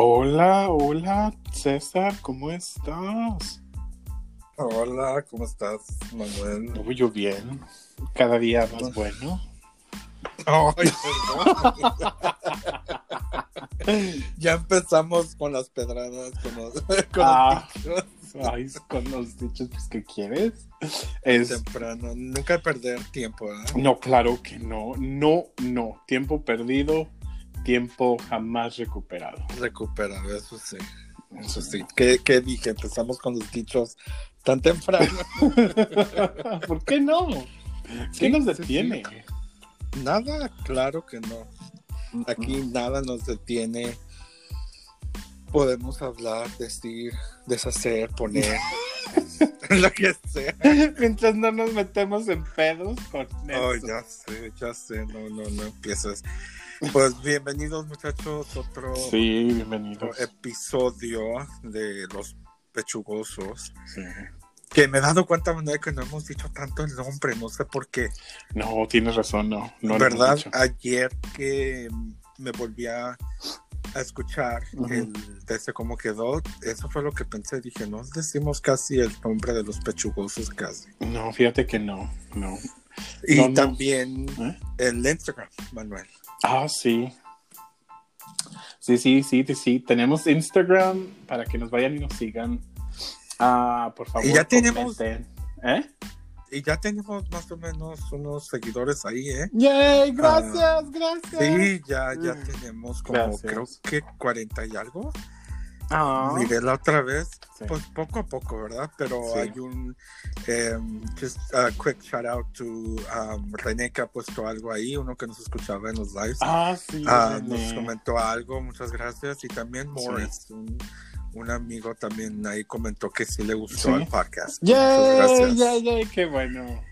Hola, hola, César, ¿cómo estás? Hola, ¿cómo estás, Manuel? Muy yo bien, cada día más bueno. Ay, perdón. ya empezamos con las pedradas, con los, con Ah. los dichos. Ay, con los dichos pues, que quieres. Es... temprano. Nunca perder tiempo, ¿verdad? No, claro que no, no, no. Tiempo perdido, tiempo jamás recuperado. Recuperado, eso sí. Eso sí. ¿Qué, qué dije? Empezamos con los dichos tan temprano. ¿Por qué no? ¿Qué Sí, nos sí, detiene? Nada, claro que no. Aquí nada nos detiene. Podemos hablar, decir, deshacer, poner, lo que sea. Mientras no nos metemos en pedos con Oh, eso. ya sé, ya sé, no, no, no empieces. Pues bienvenidos muchachos, otro, Sí, otro bienvenidos. episodio de Los Pechugosos. Sí. Que me he dado cuenta, Manuel, que no hemos dicho tanto el nombre, no sé por qué. No, tienes razón, no. no ¿Verdad? Ayer que me volví a, a escuchar Ujú. el, desde cómo quedó, eso fue lo que pensé. Dije, no decimos casi el nombre de los pechugosos, casi. No, fíjate que no, no. Y No, no. también ¿Eh? el Instagram, Manuel. Ah, sí. Sí, sí, sí, sí. Tenemos Instagram para que nos vayan y nos sigan. Ah, por favor. Y ya tenemos-. ¿Eh? Y ya tenemos más o menos unos seguidores ahí, ¿eh? ¡Yay! Gracias, gracias. Sí, ya, ya Mm. tenemos como Gracias. creo que 40 y algo. Ah, Miré la otra vez, sí. pues poco a poco, ¿verdad? Pero Sí. hay un um, just a quick shout out to um, René que ha puesto algo ahí, uno que nos escuchaba en los lives. Ah, sí. Ah, René. nos comentó algo, muchas gracias. Y también Morris, un, un amigo también ahí comentó que sí le gustó el podcast. ¡Yay! Muchas gracias. ¡Yay, yay! ¡Qué bueno!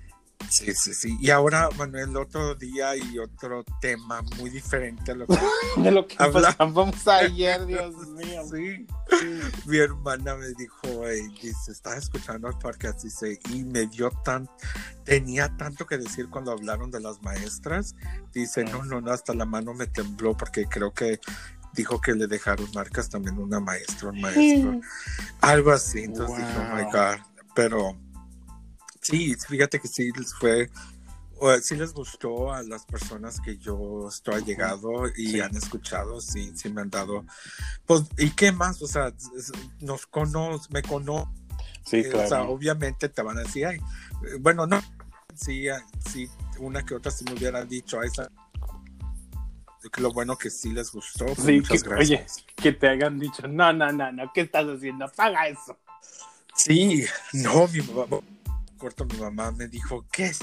Sí, sí, sí. Y ahora, Manuel, otro día y otro tema muy diferente a lo que De lo que pasamos ayer, Dios mío. Sí. Mi hermana me dijo, dice, estaba escuchando el podcast, dice, y me dio tan, tenía tanto que decir cuando hablaron de las maestras. Dice, no, no, no, hasta la mano me tembló porque creo que dijo que le dejaron marcas también una maestra, un maestro. Algo así. Entonces dije, oh my Wow. God. Pero sí, fíjate que sí les fue, sí les gustó a las personas que yo estoy llegado y Sí. han escuchado, sí, sí me han dado. Pues, ¿y qué más? O sea, nos cono, me cono, Sí, eh, o sea, claro. obviamente te van a decir, ay, eh, bueno, no, sí, ah, sí, una que otra si me hubieran dicho, "Ay, esa. que Lo bueno que sí les gustó. pues, Sí, muchas que- gracias. Que te hayan dicho, no, no, no, no, ¿qué estás haciendo? Apaga eso. Sí, no, mi mamá, corto, mi mamá me dijo, ¿qué es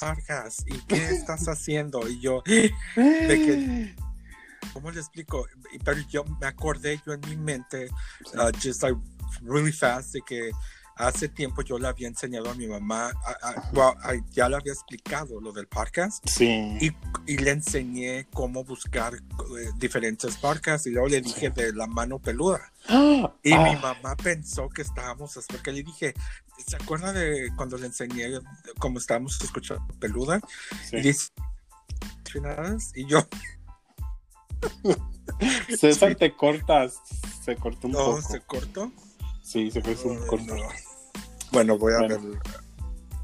Vargas? ¿Y qué estás haciendo? Y yo, que- ¿cómo le explico? Pero yo me acordé yo en mi mente, uh, just like really fast, de que hace tiempo yo le había enseñado a mi mamá, a- a- well, a- ya le había explicado lo del podcast Sí. y, y le enseñé cómo buscar eh, diferentes podcasts y luego le dije de la mano peluda. Y Ah, mi mamá pensó que estábamos, porque le dije, ¿se acuerda de cuando le enseñé cómo estábamos escuchando peluda? sí. Y dice, y yo, César, Sí. te cortas. Se cortó un no, poco. se cortó. Sí, se cortó un corto. no. Bueno, voy a Bueno. ver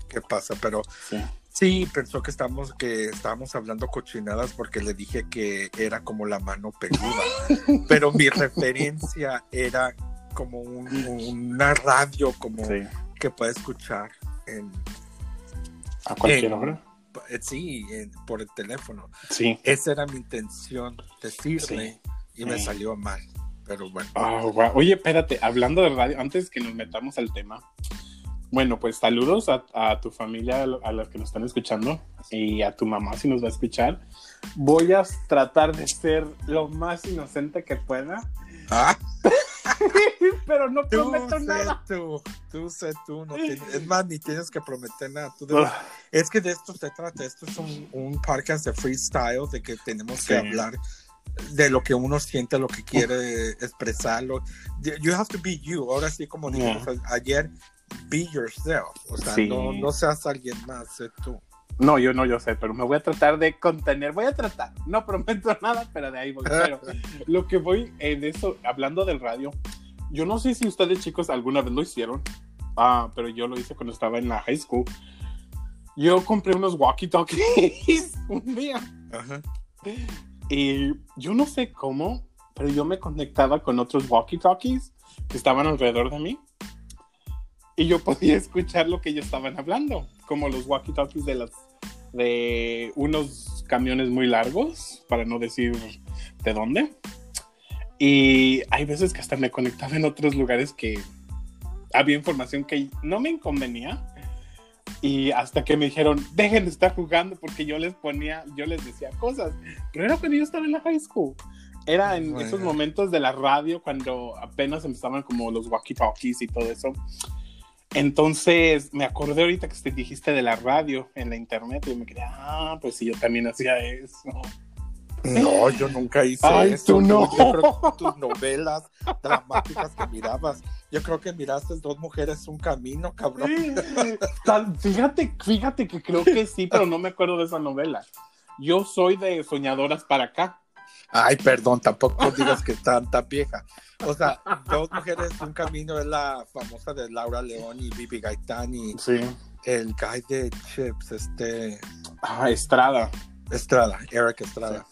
qué pasa, pero Sí. sí, pensó que estábamos, que estábamos hablando cochinadas porque le dije que era como la mano peluda, pero mi referencia era como un- una radio como Sí. que puede escuchar en, A cualquier En- hora. eh, sí, en- por el teléfono. Sí. Esa era mi intención, decirle, y me salió mal. Pero bueno, Ah. Oye, espérate, hablando de radio, antes que nos metamos al tema. Bueno, pues saludos a, a tu familia, a los que nos están escuchando, y a tu mamá si nos va a escuchar. Voy a tratar de ser lo más inocente que pueda, ah, pero no tú prometo sé nada. tú, tú sé tú, no tienes- es más, ni tienes que prometer nada. tú debes- Ah, es que de esto se trata, esto es un, un podcast de freestyle, de que tenemos Sí. que hablar de lo que uno siente, lo que quiere expresarlo. You have to be you. Ahora sí, como dijimos ayer, be yourself. O sea, Sí. no, no seas alguien más, sé tú. No, yo no, yo sé, pero me voy a tratar de contener. Voy a tratar. No prometo nada, pero de ahí voy. Pero lo que voy en eso, hablando del radio, yo no sé si ustedes chicos alguna vez lo hicieron, ah, pero yo lo hice cuando estaba en la high school. Yo compré unos walkie-talkies un día. Ajá. Y yo no sé cómo, pero yo me conectaba con otros walkie-talkies que estaban alrededor de mí. Y yo podía escuchar lo que ellos estaban hablando, como los walkie-talkies de las de unos camiones muy largos, para no decir de dónde. Y hay veces que hasta me conectaba en otros lugares que había información que no me inconvenía. Y hasta que me dijeron, dejen de estar jugando porque yo les ponía, yo les decía cosas. Pero era cuando yo estaba en la high school. Era en Bueno. esos momentos de la radio cuando apenas empezaban como los walkie-talkies y todo eso. Entonces me acordé ahorita que te dijiste de la radio en la internet y me quedé, ah, pues sí, yo también hacía eso. No, yo nunca hice Ay, eso. tú no. Yo creo que tus novelas dramáticas que mirabas, yo creo que miraste Dos Mujeres, Un Camino, cabrón. Fíjate, fíjate que creo que sí, pero no me acuerdo de esa novela. Yo soy de Soñadoras para acá. Ay, perdón, tampoco digas que tanta vieja. O sea, Dos Mujeres, Un Camino es la famosa de Laura León y Bibi Gaitán y Sí. el guy de Chips, este, Ah, Estrada. Estrada, Eric Estrada.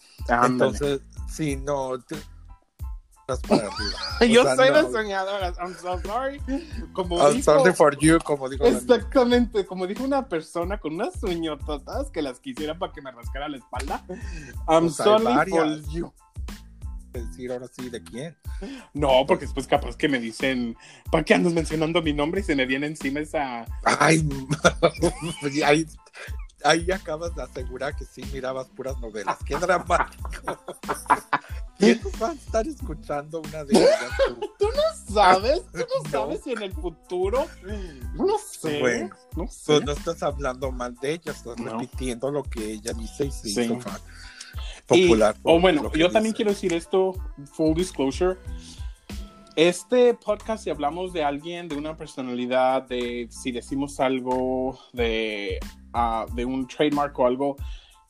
Entonces, sí, no, para arriba. yo o sea, soy no. de Soñadoras. I'm so sorry. Como I'm dijo- sorry for you, como dijo Exactamente, como dijo una persona con unas uñototas que las quisiera para que me rascara la espalda. I'm Pues sorry for you. decir ahora sí de quién. No, porque después capaz que me dicen, ¿para qué andas mencionando mi nombre? Y se me viene encima esa... Ay, ahí, ahí acabas de asegurar que sí mirabas puras novelas. Qué dramático. ¿Quién nos va a estar escuchando una de ellas? tú? ¿Sabes? ¿Tú no No. sabes si en el futuro? Yo no sé. Bueno, no Tú sé. no estás hablando mal de ella, estás No. repitiendo lo que ella dice y se Sí. hizo fa- Y- popular. O bueno, yo también dice. quiero decir esto, full disclosure. Este podcast, si hablamos de alguien, de una personalidad, de si decimos algo, de, ah, de un trademark o algo,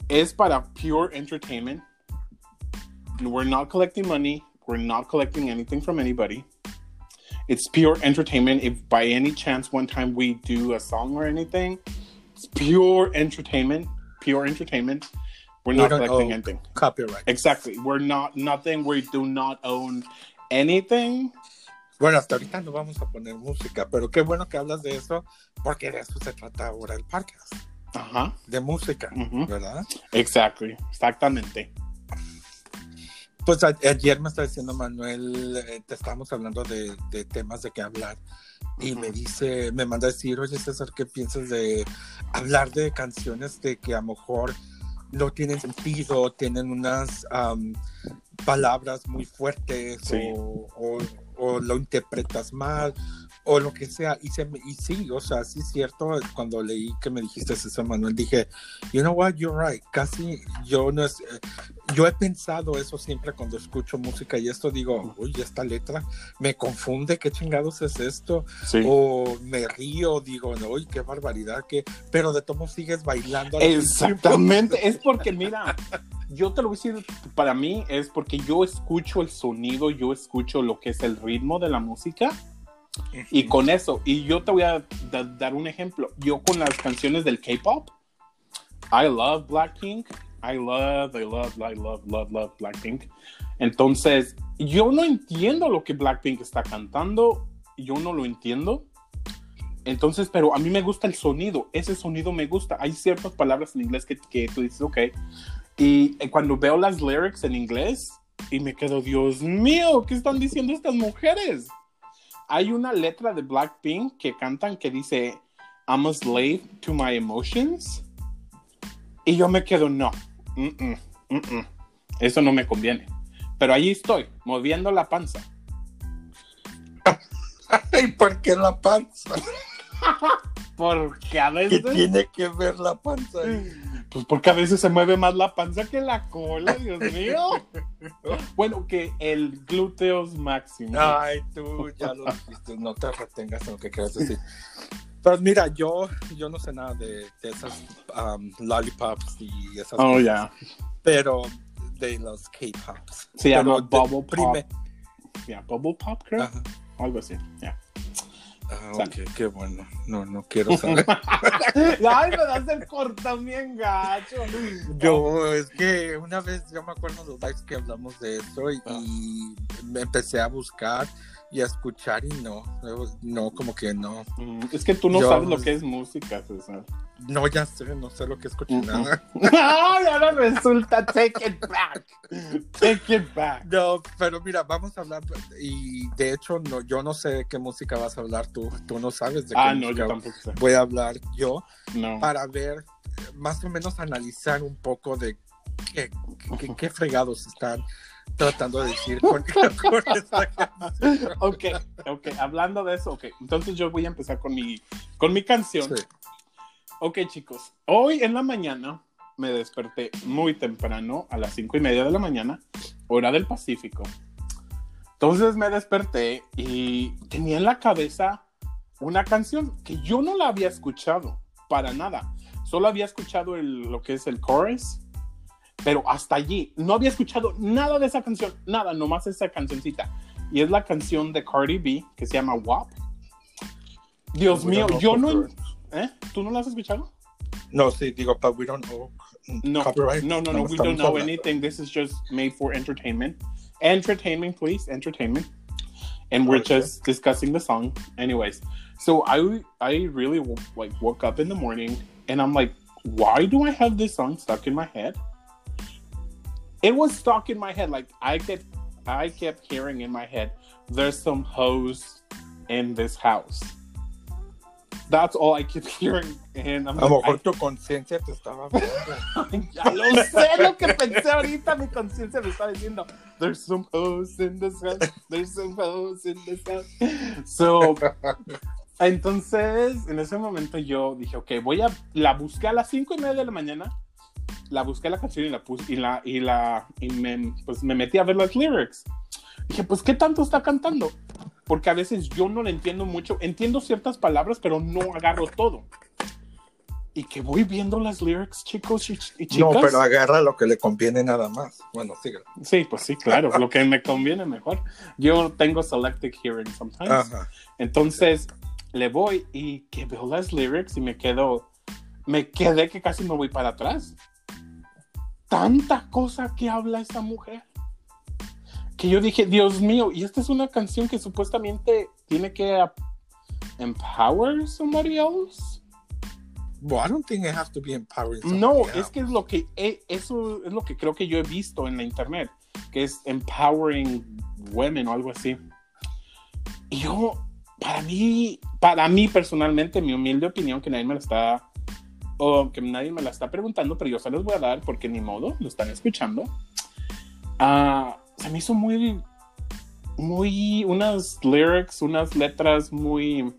es para pure entertainment. We're not collecting money. We're not collecting anything from anybody. It's pure entertainment. If by any chance one time we do a song or anything, it's pure entertainment. Pure entertainment. We're not don't collecting anything. Copyright. Exactly. We're not nothing. We do not own anything. Bueno, hasta ahorita no vamos a poner música, pero qué bueno que hablas de eso, porque de eso se trata ahora el podcast, Ajá. de música, Ujú. ¿verdad? Exactly. Exactamente. Pues a- ayer me está diciendo Manuel, eh, te estábamos hablando de, de temas de qué hablar, y me dice, me manda a decir, oye César, ¿qué piensas de hablar de canciones de que a lo mejor no tienen sentido, tienen unas am, palabras muy fuertes Sí. o, o- o lo interpretas mal o lo que sea. Y, se y sí, o sea, sí es cierto, cuando leí que me dijiste eso, Manuel, dije, you know what, you're right, casi yo no es... eh, Yo he pensado eso siempre cuando escucho música y esto digo, uy, esta letra me confunde, ¿qué chingados es esto? Sí. O me río, digo, no, uy, qué barbaridad, que... pero de tomo sigues bailando. Exactamente. Es porque, mira, yo te lo voy a decir, para mí es porque yo escucho el sonido, yo escucho lo que es el ritmo de la música. Y con eso, y yo te voy a da- dar un ejemplo. Yo con las canciones del K-pop, I love Blackpink, I love, I love, I love, love, love Blackpink. Entonces, yo no entiendo lo que Blackpink está cantando, yo no lo entiendo. Entonces, pero a mí me gusta el sonido, ese sonido me gusta. Hay ciertas palabras en inglés que, que tú dices, ok. Y eh, cuando veo las lyrics en inglés, y me quedo, Dios mío, ¿qué están diciendo estas mujeres? Hay una letra de Blackpink que cantan que dice, I'm a slave to my emotions. Y yo me quedo, no, mm, mm, mm, eso no me conviene. Pero ahí estoy, moviendo la panza. ¿Y por qué la panza? Porque a ¿Qué veces... tiene que ver la panza? Pues porque a veces se mueve más la panza que la cola, Dios mío. Bueno, que el glúteos máximo. Ay, tú ya lo dijiste, no te retengas en lo que quieras decir. Pues mira, yo, yo no sé nada de, de esas um, lollipops y esas Oh, cosas, ya. pero de los K-pops. Se llama Pero Bubble Pop. prime- Yeah, Bubble Pop, creo. Algo así. Yeah. Ah, ok, qué bueno. No, no quiero saber. Ay, me das el cortón bien gacho. Yo, es que una vez, yo me acuerdo de los lives que hablamos de eso y, Ah. y me empecé a buscar y a escuchar y no, no, como que no. Mm, Es que tú no Yo- sabes lo que es música, César. No, ya sé, no sé lo que es cochinada. Ay, ahora resulta, take it back. Take it back. No, pero mira, vamos a hablar y de hecho no, yo no sé de qué música vas a hablar tú, tú no sabes de qué Ah, no, yo tampoco sé. voy a hablar yo No. para ver, más o menos analizar un poco de qué, qué, qué fregados están tratando de decir con, con esta canción. Ok, ok, hablando de eso, ok. Entonces yo voy a empezar con mi, con mi canción. Sí. Ok, chicos. Hoy en la mañana me desperté muy temprano, a las cinco y media de la mañana, hora del Pacífico. Entonces me desperté y tenía en la cabeza una canción que yo no la había escuchado para nada. Solo había escuchado el- lo que es el chorus, pero hasta allí no había escuchado nada de esa canción, nada, nomás esa cancioncita. Y es la canción de Cardi B que se llama WAP. Dios mío, yo no. ¿Eh? ¿Tú no la has escuchado? No, sí, digo, but we don't know No, copyright. no, no, no, we don't know anything. This is just made for entertainment. Entertainment, please, entertainment. And we're Okay. just discussing the song. Anyways, so I I really like woke up in the morning and I'm like, why do I have this song stuck in my head? It was stuck in my head. Like I kept I kept hearing in my head, there's some hoes in this house. That's all I kept hearing. And I'm A lo like, mejor tu conciencia te estaba ya lo sé lo que pensé ahorita, mi conciencia me está diciendo, there's some hoes in this house, there's some hoes in this house. So, entonces, en ese momento yo dije, ok, voy a, la busqué a las cinco y media de la mañana, la busqué la canción y la puse, y la, y la, y me, pues me metí a ver las lyrics. Dije, pues, ¿qué tanto está cantando? Porque a veces yo no le entiendo mucho, entiendo ciertas palabras, pero no agarro todo. Y que voy viendo las lyrics, chicos y, y chicas. No, pero agarra lo que le conviene nada más. Bueno, sigue. Sí, pues sí, claro, lo que me conviene mejor. Yo tengo selective hearing sometimes. Ajá. Entonces le voy y que veo las lyrics y me quedo, me quedé que casi me voy para atrás. Tanta cosa que habla esta mujer. Que yo dije, Dios mío, y esta es una canción que supuestamente tiene que empower somebody else. Well, I don't think it has to be empowering. No, else. es que es lo que eso es lo que creo que yo he visto en la internet, que es empowering women o algo así. Y yo, para mí, para mí personalmente, mi humilde opinión, que nadie me la está, o que nadie me la está preguntando, pero yo se los voy a dar porque ni modo, lo están escuchando. Ah, se me hizo muy, muy, unas lyrics, unas letras muy,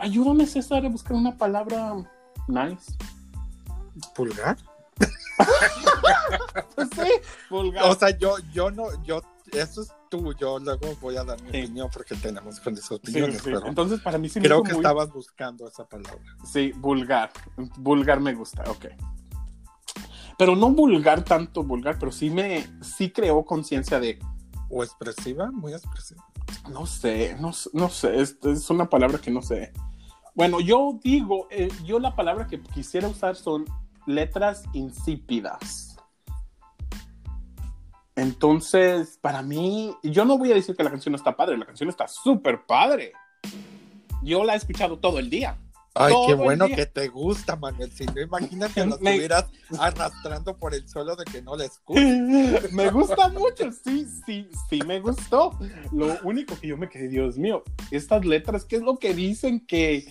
ayúdame César a buscar una palabra nice. pulgar. Pues sí, vulgar. O sea, yo, yo no, yo, eso es tú. Yo luego voy a dar mi Sí. opinión porque tenemos diferentes Sí, opiniones, sí. pero Entonces, para mí sí me creo que muy- estabas buscando esa palabra. Sí, vulgar. Vulgar me gusta, ok. Pero no vulgar tanto vulgar, pero sí me sí creó conciencia de, O expresiva, muy expresiva. no sé, no, no sé, es, es una palabra que no sé. Bueno, yo digo, eh, yo la palabra que quisiera usar son letras insípidas. Entonces, para mí, yo no voy a decir que la canción no está padre, la canción está súper padre. Yo la he escuchado todo el día. Ay, qué bueno día. que te gusta, Manuel. Si no, imagínate lo Me- estuvieras arrastrando por el suelo de que no le escuchas. me gusta mucho, sí, sí, sí me gustó. Lo único que yo me quedé, Dios mío, estas letras, ¿qué es lo que dicen? Que,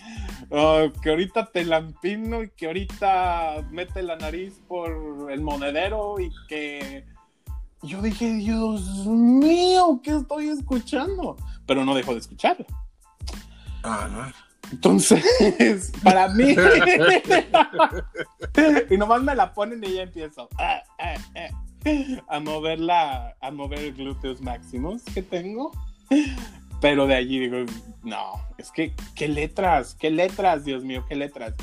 ah, que ahorita te lampino y que ahorita mete la nariz por el monedero y que... Yo dije, Dios mío, ¿qué estoy escuchando? Pero no dejo de escucharla. Ajá. Entonces, para mí. y nomás me la ponen y ya empiezo ah, ah, ah, a mover la, a mover glúteos máximos que tengo. Pero de allí digo, no, es que, ¿qué letras? ¿Qué letras, Dios mío, qué letras?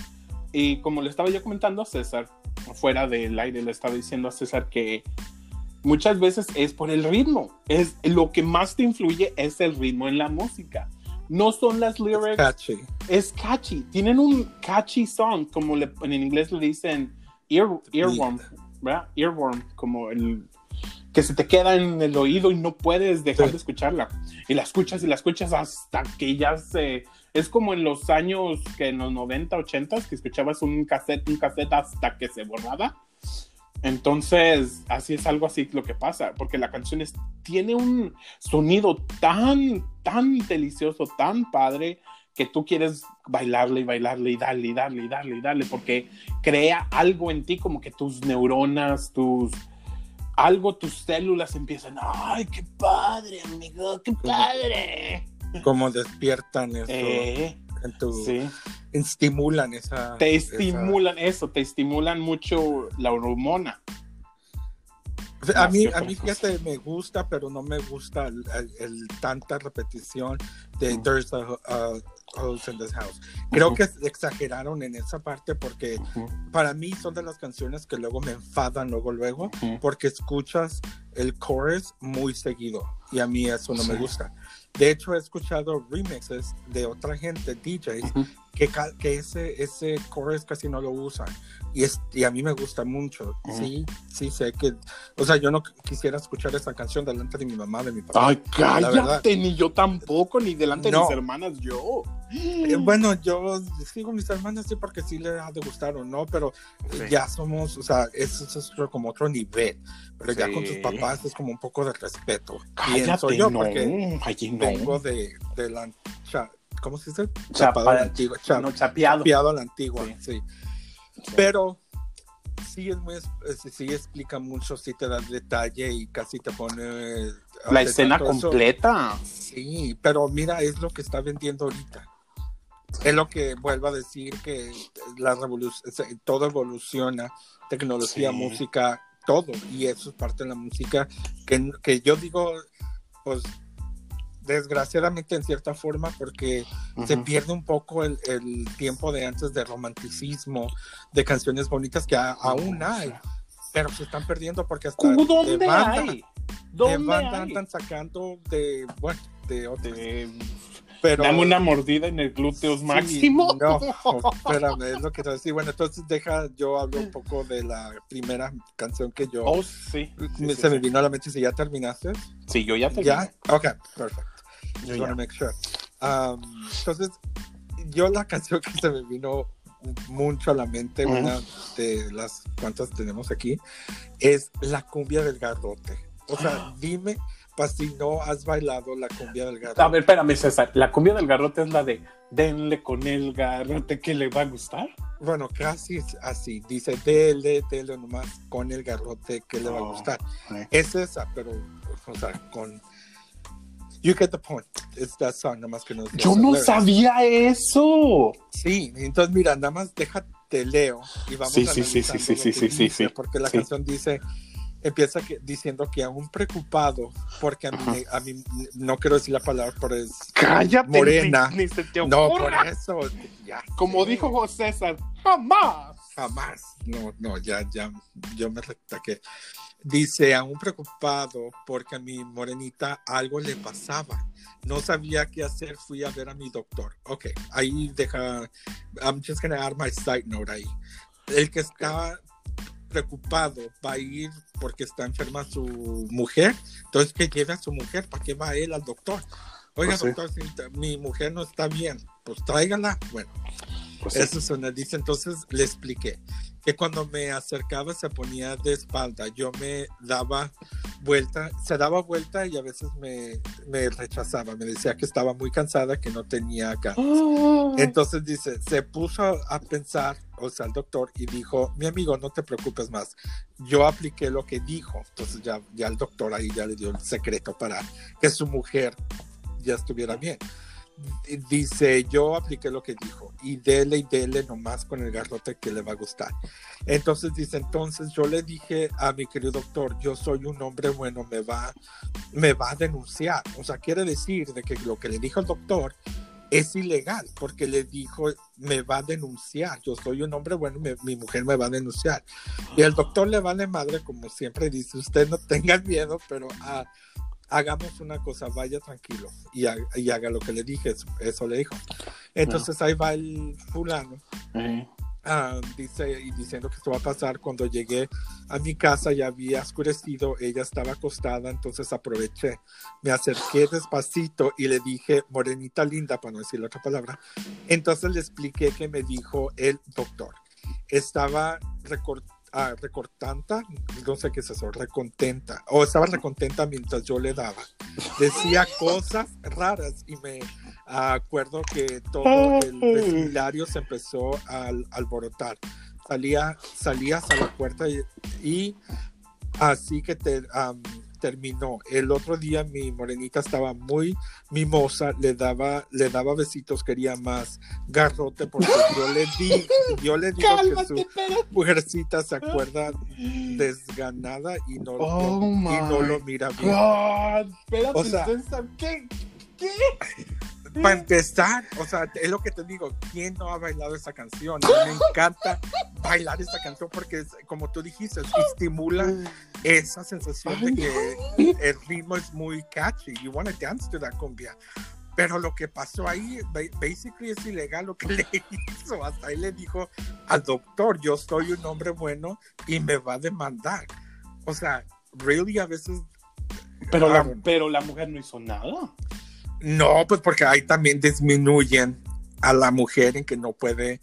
Y como le estaba yo comentando a César, fuera del aire, le estaba diciendo a César que muchas veces es por el ritmo. Es lo que más te influye es el ritmo en la música. No son las lyrics. Es catchy. Es catchy. Tienen un catchy song, como le- en inglés le dicen ear, earworm, ¿verdad? Earworm, como el que se te queda en el oído y no puedes dejar Sí. de escucharla. Y la escuchas y la escuchas hasta que ya se... Es como en los años que en los 90, 80 que escuchabas un cassette, un cassette hasta que se borraba. Entonces, así es algo así lo que pasa, porque la canción es, tiene un sonido tan, tan delicioso, tan padre, que tú quieres bailarle y bailarle y darle y darle y darle y darle, porque crea algo en ti, como que tus neuronas, tus... Algo, tus células empiezan, ay, qué padre, amigo, qué padre. Como despiertan eso Eh, en tu, sí. Estimulan esa. Te esa- estimulan eso, te estimulan mucho la hormona. A mí, a mí fíjate, me gusta, pero no me gusta el, el- el tanta repetición de. There's a uh, house in this house. Creo que exageraron en esa parte porque para mí son de las canciones que luego me enfadan luego luego porque escuchas el chorus muy seguido y a mí eso no me gusta. De hecho he escuchado remixes de otra gente, DJs, que, que ese, ese chorus casi no lo usan. Y, es, y a mí me gusta mucho. Ujú. Sí, sí sé que... O sea, yo no quisiera escuchar esa canción delante de mi mamá, de mi papá. Ay, cállate, ni yo tampoco, ni delante de mis hermanas, yo. Eh, bueno, yo sigo mis hermanas, sí, porque sí le ha de gustar o no, pero Sí. ya somos, o sea, eso es otro- como otro nivel. Pero ya con tus papás es como un poco de respeto. Cállate, Pienso yo, no. porque Ay, no. vengo de, de la... cha- ¿Cómo se dice? Chapa- Chapado a la antigua. cha- no, chapeado. Chapeado a la antigua, Sí. Pero sí es muy, sí, explica mucho, sí te da detalle y casi te pone... La escena eso. completa. Sí, pero mira, es lo que está vendiendo ahorita. Es lo que vuelvo a decir que la revolución, todo evoluciona, tecnología, Sí. música, todo, y eso es parte de la música que, que yo digo, pues desgraciadamente en cierta forma, porque se pierde un poco el, el tiempo de antes de romanticismo, de canciones bonitas que a- aún hay, pero se están perdiendo porque hasta ¿Cómo? de ¿Dónde banda, hay? de ¿Dónde banda hay? andan sacando de, bueno, de otros. De- Pero, Dame una mordida en el glúteos Sí, máximo. No, espérame, es lo que te decía. Bueno, entonces deja, yo hablo un poco de la primera canción que yo Oh, sí. Sí, me- sí, se me vino a la mente. Si ya terminaste, Sí, yo ya te ya, ok, perfecto. Yo Just ya. make sure. Um, entonces, yo la canción que se me vino mucho a la mente, una de las cuantas tenemos aquí, es la cumbia del garrote. O sea, dime, pa si no has bailado la cumbia del garrote. A ver, espérame, César. La cumbia del garrote es la de denle con el garrote que le va a gustar. Bueno, casi es así. Dice, dele, dele nomás con el garrote que le va a Oh, gustar. ok. Es esa, pero, o sea, con... You get the point. It's that song, nomás que no... Yo no sabía eso. Sí, entonces mira, nada más déjate leo y vamos Sí, sí, sí, sí, sí, sí, sí, sí, sí. Porque la Sí. canción dice, empieza que, diciendo que aún preocupado, porque a mí, a mí no quiero decir la palabra, pero es Cállate. morena. Ni, ni se te No, por eso, ya. Como sé. dijo José César, jamás. Jamás. No, no, ya, ya, yo me retaqué. Dice, aún preocupado porque a mi morenita algo le pasaba. No sabía qué hacer, fui a ver a mi doctor. Ok, ahí deja, I'm just gonna add my side note ahí. El que está preocupado va a ir porque está enferma su mujer, entonces que lleve a su mujer, ¿para qué va él al doctor? Oiga, Pues sí. doctor, si mi mujer no está bien, pues tráigala. Bueno, Pues eso es una dice, entonces le expliqué que cuando me acercaba se ponía de espalda, yo me daba vuelta, se daba vuelta y a veces me, me rechazaba, me decía que estaba muy cansada, que no tenía acá. Entonces dice, se puso a pensar, o sea, el doctor, y dijo, mi amigo, no te preocupes más. Yo apliqué lo que dijo, entonces ya, ya el doctor ahí ya le dio el secreto para que su mujer ya estuviera bien. Dice, yo apliqué lo que dijo y dele y dele nomás con el garrote que le va a gustar. Entonces dice, entonces yo le dije a mi querido doctor, yo soy un hombre bueno, me va, me va a denunciar. O sea, quiere decir de que lo que le dijo el doctor es ilegal porque le dijo, me va a denunciar, yo soy un hombre bueno, mi mujer me va a denunciar. Y el doctor le va de madre, como siempre dice, usted no tenga miedo, pero... a hagamos una cosa, vaya tranquilo y, haga, lo que le dije, eso, le dijo. Entonces ahí va el fulano. Ah, dice y diciendo que esto va a pasar cuando llegué a mi casa ya había oscurecido ella estaba acostada entonces aproveché me acerqué despacito y le dije morenita linda para no decir la otra palabra entonces le expliqué que me dijo el doctor estaba recortando ah, recortanta, no sé qué es eso, recontenta, o estaba recontenta mientras yo le daba. Decía cosas raras y me acuerdo que todo el vecindario se empezó a alborotar. Salía, salías a la puerta y, así que te terminó. El otro día mi morenita estaba muy mimosa, le daba, le daba besitos, quería más garrote porque yo le di, yo le digo que su mujercita se acuerda desganada y no, oh y no lo mira bien. o sea, ¿qué? ¿Qué? Para empezar, o sea, es lo que te digo, ¿quién no ha bailado esa canción? Me encanta bailar esta canción porque, como tú dijiste, estimula esa sensación de que el ritmo es muy catchy. You want to dance to that cumbia. Pero lo que pasó ahí, basically es ilegal lo que le hizo. Hasta ahí le dijo al doctor, yo soy un hombre bueno y me va a demandar. O sea, really a veces... Pero, la, pero la mujer no hizo nada. No, pues porque ahí también disminuyen a la mujer en que no puede,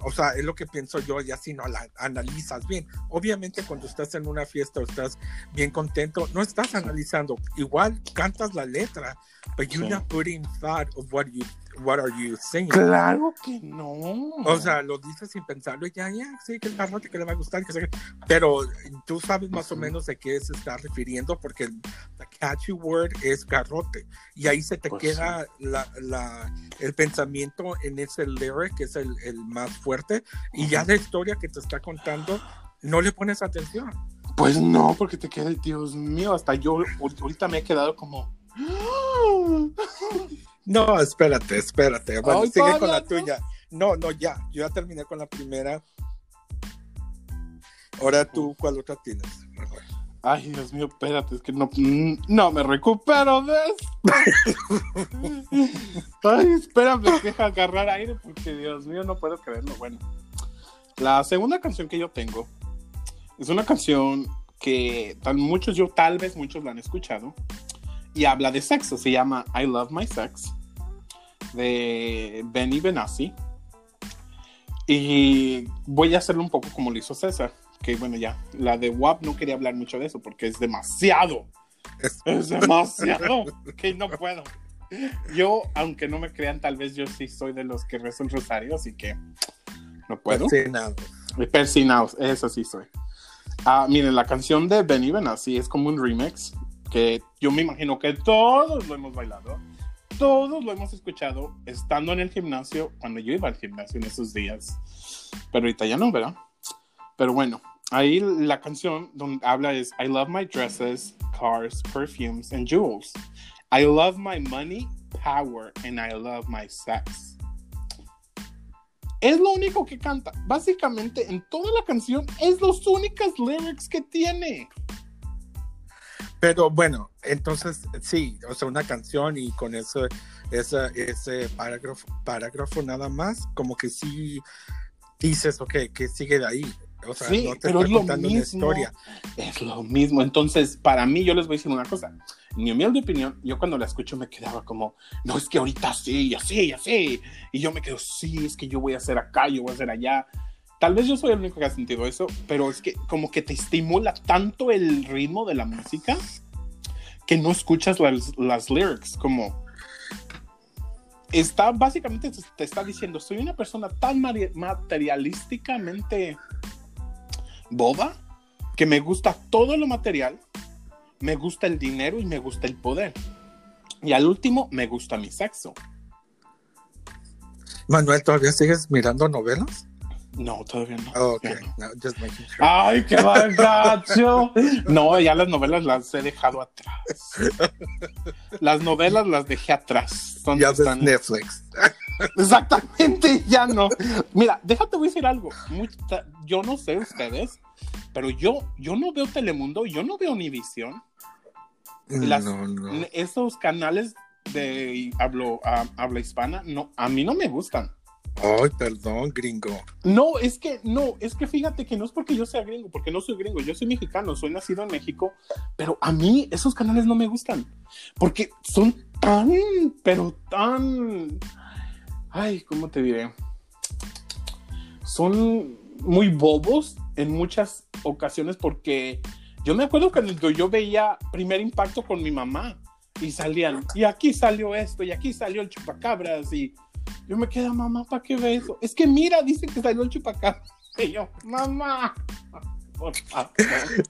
o sea, es lo que pienso yo, ya si no la analizas bien. Obviamente cuando estás en una fiesta o estás bien contento, no estás analizando, igual cantas la letra, but you're not putting thought of what you what are you saying? Claro que no. O sea, lo dices sin pensarlo y ya, ya, sí, que el garrote que le va a gustar, que pero tú sabes más o menos de qué se está refiriendo porque el catchy word es garrote y ahí se te pues queda la, la, el pensamiento en ese lyric que es el, el más fuerte y ya la historia que te está contando no le pones atención. Pues no, porque te queda, Dios mío, hasta yo ahorita me he quedado como... No, espérate, espérate. Bueno, sigue con la tuya. No, no, ya. Yo ya terminé con la primera. Ahora tú, ¿cuál otra tienes? Ay, Dios mío, espérate, es que no, mm, no me recupero de Ay, espérame, deja agarrar aire porque, Dios mío, no puedo creerlo. Bueno, la segunda canción que yo tengo es una canción que tan muchos, yo tal vez muchos la han escuchado y habla de sexo. Se llama I Love My Sex de Benny Benassi. Y voy a hacerlo un poco como lo hizo César. Que bueno, ya, la de WAP no quería hablar mucho de eso porque es demasiado. Es demasiado que no puedo. Yo, aunque no me crean, tal vez yo sí soy de los que rezo el rosario, así que no puedo. Persinados. Persinados, eso sí soy. Ah, miren, la canción de Benny Benassi es como un remix que yo me imagino que todos lo hemos bailado todos lo hemos escuchado estando en el gimnasio, cuando yo iba al gimnasio en esos días. Pero ahorita ya no, ¿verdad? Pero bueno, ahí la canción donde habla es I love my dresses, cars, perfumes and jewels. I love my money, power and I love my sex. Es lo único que canta. Básicamente en toda la canción es los únicos lyrics que tiene. Pero bueno, entonces sí, o sea, una canción y con eso, ese, ese parágrafo, parágrafo nada más, como que sí dices, ok, que sigue de ahí. O sea, sí, no te pero es lo mismo. Historia. Es lo mismo. Entonces, para mí, yo les voy a decir una cosa. En mi humilde opinión, yo cuando la escucho me quedaba como, no, es que ahorita sí, así, así. Y yo me quedo, sí, es que yo voy a hacer acá, yo voy a hacer allá. Tal vez yo soy el único que ha sentido eso, pero es que como que te estimula tanto el ritmo de la música que no escuchas las, las lyrics, como está básicamente te está diciendo, soy una persona tan materialísticamente boba que me gusta todo lo material, me gusta el dinero y me gusta el poder. Y al último, me gusta mi sexo. Manuel, ¿todavía sigues mirando novelas? No, todavía no. Oh, ok, Ya no. just making sure. Ay, qué gacho. No, ya las novelas las he dejado atrás. Las novelas las dejé atrás. Son- ya están- Netflix. Exactamente, ya no. Mira, déjate voy a decir algo. Mucha- yo no sé ustedes, pero yo, yo no veo Telemundo, yo no veo Univisión. Las- no, no. Esos canales de hablo, ah, habla hispana, no, a mí no me gustan. Ay, perdón, gringo. No, es que no, es que fíjate que no es porque yo sea gringo, porque no soy gringo, yo soy mexicano, soy nacido en México, pero a mí esos canales no me gustan, porque son tan, pero tan, ay, ¿cómo te diré? Son muy bobos en muchas ocasiones porque yo me acuerdo cuando yo veía primer impacto con mi mamá y salían, y aquí salió esto, y aquí salió el chupacabras, y yo me quedé, mamá, ¿para qué ve eso? Es que mira, dice que salió el chupacabras. Y yo, mamá, por favor.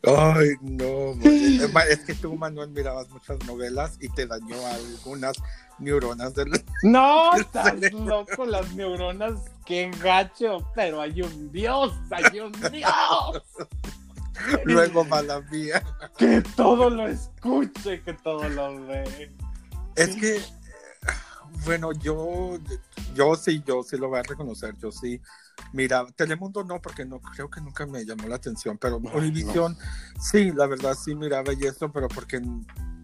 Ay, no. Es que tú, Manuel, mirabas muchas novelas y te dañó algunas neuronas del... No, estás loco, las neuronas, qué gacho, pero hay un Dios, hay un Dios. Luego mala mía. Que todo lo escuche, que todo lo ve. Es que, bueno, yo, yo sí, yo sí lo voy a reconocer, yo sí. Mira, Telemundo no, porque no creo que nunca me llamó la atención, pero Ay, Univision, sí, la verdad sí miraba y esto, pero porque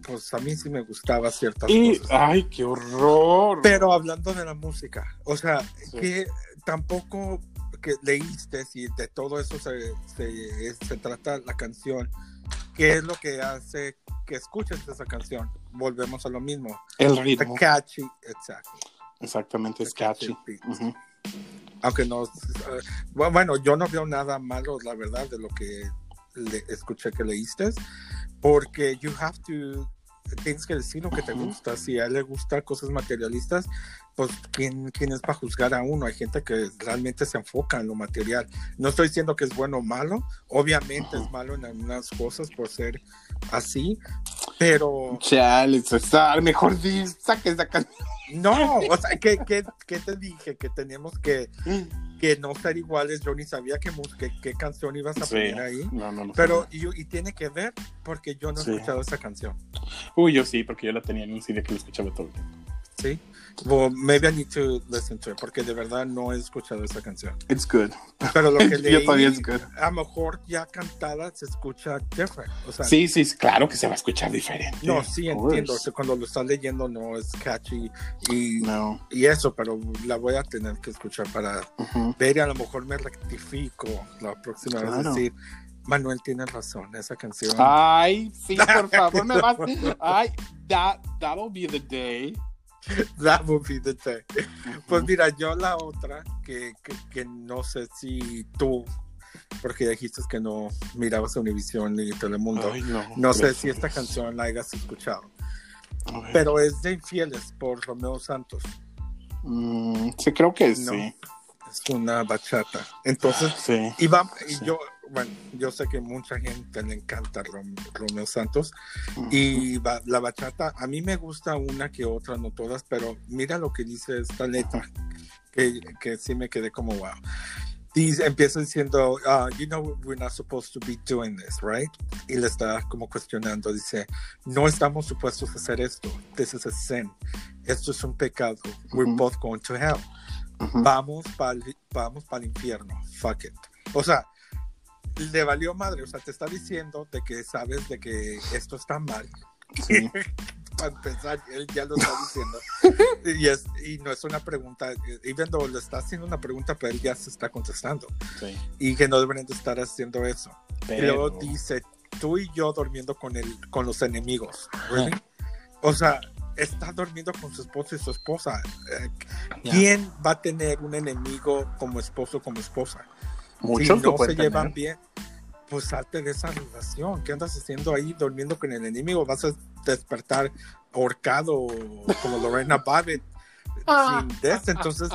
pues a mí sí me gustaba ciertas Y, cosas. ay, qué horror. Pero hablando de la música, o sea, Sí. que tampoco que leíste si de todo eso se, se trata la canción, ¿qué es lo que hace que escuches esa canción? Volvemos a lo mismo. el The ritmo. catchy, exacto. Exactamente, es catchy catchy. beat. Ujú. Aunque no, bu- bueno, yo no veo nada malo, la verdad, de lo que le, escuché que leíste, porque you have to, tienes que decir lo que te gusta. Si a él le gusta cosas materialistas, pues ¿quién, quién es para juzgar a uno? Hay gente que realmente se enfoca en lo material. No estoy diciendo que es bueno o malo, obviamente es malo en algunas cosas por ser así, pero Chale, César, mejor di, saca esa canción. no, o sea, ¿qué, qué, qué te dije? Que teníamos que, que no ser iguales. Yo ni sabía qué, mus- qué, canción ibas a Sí. poner ahí. No, no, no. Pero, y, y tiene que ver porque yo no he Sí. escuchado esa canción. Uy, yo sí, porque yo la tenía en un CD que lo escuchaba todo el tiempo. ¿Sí? Well, maybe I need to listen to it porque de verdad no he escuchado esa canción. It's good. Pero lo que leí, good. a lo mejor ya cantada se escucha different. O sea, Sí, sí, claro que se va a escuchar diferente. no, sí entiendo. O sea, cuando lo estás leyendo no es catchy y, No. y eso, pero la voy a tener que escuchar para Ujú. ver y a lo mejor me rectifico la próxima vez Claro. decir Manuel tiene razón esa canción Ay, sí, por favor, me vas. Ay, that, that'll be the day. That would be the day. pues mira yo la otra que, que, que no sé si tú porque dijiste que no mirabas Univision ni Telemundo Ay, no. no sé si esta canción la hayas escuchado pero es de Infieles por Romeo Santos Mm, sí, creo que No. sí. es una bachata entonces Sí. Y, va, y yo, bueno, yo sé que mucha gente le encanta Rom- Romeo Santos y va- la bachata, a mí me gusta una que otra, no todas, pero mira lo que dice esta letra, que, que sí me quedé como wow. Dice, empieza diciendo, uh, you know, we're not supposed to be doing this, right? Y le está como cuestionando, dice, no estamos supuestos a hacer esto. This is a sin. Esto es un pecado. We're Ujú. both going to hell Ujú. vamos para vamos el infierno, fuck it. O sea, le valió madre, o sea, te está diciendo de que sabes de que esto está mal. Sí. Para empezar, él ya lo está diciendo. y, es, y no es una pregunta, y viendo le está haciendo una pregunta, pero él ya se está contestando. sí. Y que no deberían de estar haciendo eso. Y Pero- luego dice, tú y yo durmiendo con, el, con los enemigos. ¿really? O sea, está durmiendo con su esposo y su esposa. Eh. ¿Quién va a tener un enemigo como esposo como esposa? Muchos no se llevan tener. bien, pues salte de esa relación. ¿Qué andas haciendo ahí durmiendo con el enemigo? Vas a despertar ahorcado como Lorena Babbitt sin des. Entonces,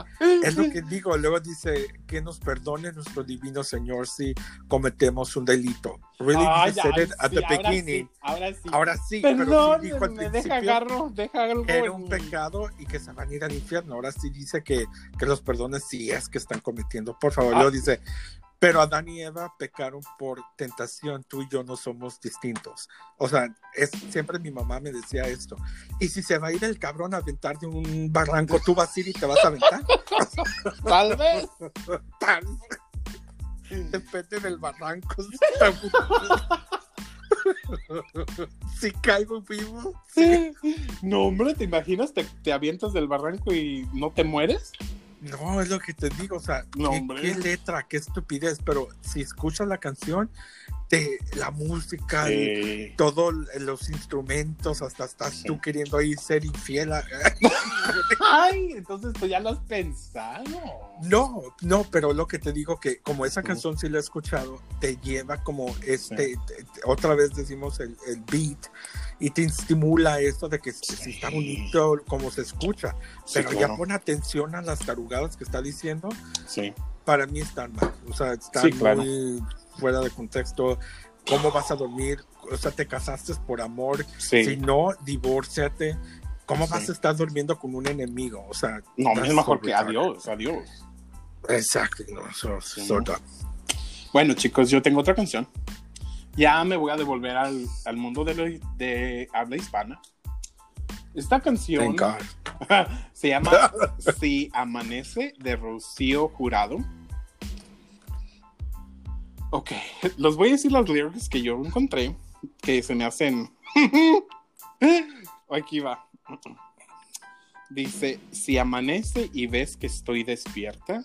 es lo que digo. Luego dice que nos perdone nuestro divino Señor si cometemos un delito. Really Ay, he said it at sí, the ahora beginning. sí, ahora sí. Ahora sí, Perdón, pero sí dijo al me deja principio agarro, deja algo que era un pecado y que se van a ir al infierno. Ahora sí dice que, que los perdones si es que están cometiendo. Por favor, Ah. luego dice, pero Adán y Eva pecaron por tentación, tú y yo no somos distintos. O sea, es, siempre mi mamá me decía esto. Y si se va a ir el cabrón a aventar de un barranco, tú vas a ir y te vas a aventar. Tal vez. Tal. Depende del barranco. si caigo vivo. No, hombre, ¿te imaginas? Te, te avientas del barranco y no te mueres. No, es lo que te digo, o sea, No, qué, qué letra, qué estupidez, pero si escuchas la canción, te, la música, el- Eh, todos los instrumentos, hasta estás Sí. tú queriendo ahí ser infiel. a- Ay, entonces tú ya lo has pensado. No, no, pero lo que te digo que como esa canción sí la he escuchado, te lleva como este, te- te- otra vez decimos el, el beat y te estimula esto de que si Sí. está bonito como se escucha, Sí, pero claro. ya pon atención a las tarugadas que está diciendo, Sí, para mí están mal, o sea, están Sí, claro. Fuera de contexto. ¿Cómo vas a dormir? O sea, te casaste por amor, sí. si no, divórciate. ¿Cómo Sí. vas a estar durmiendo con un enemigo? O sea, No, es mejor que adiós, adiós. Exacto, no, so, Sí, so ¿no? dumb. Bueno, chicos, yo tengo otra canción. Ya me voy a devolver al, al mundo de, lo- de habla hispana. Esta canción se llama Si Amanece de Rocío Jurado. Ok, los voy a decir los lyrics que yo encontré, que se me hacen... Aquí va. Dice, si amanece y ves que estoy despierta,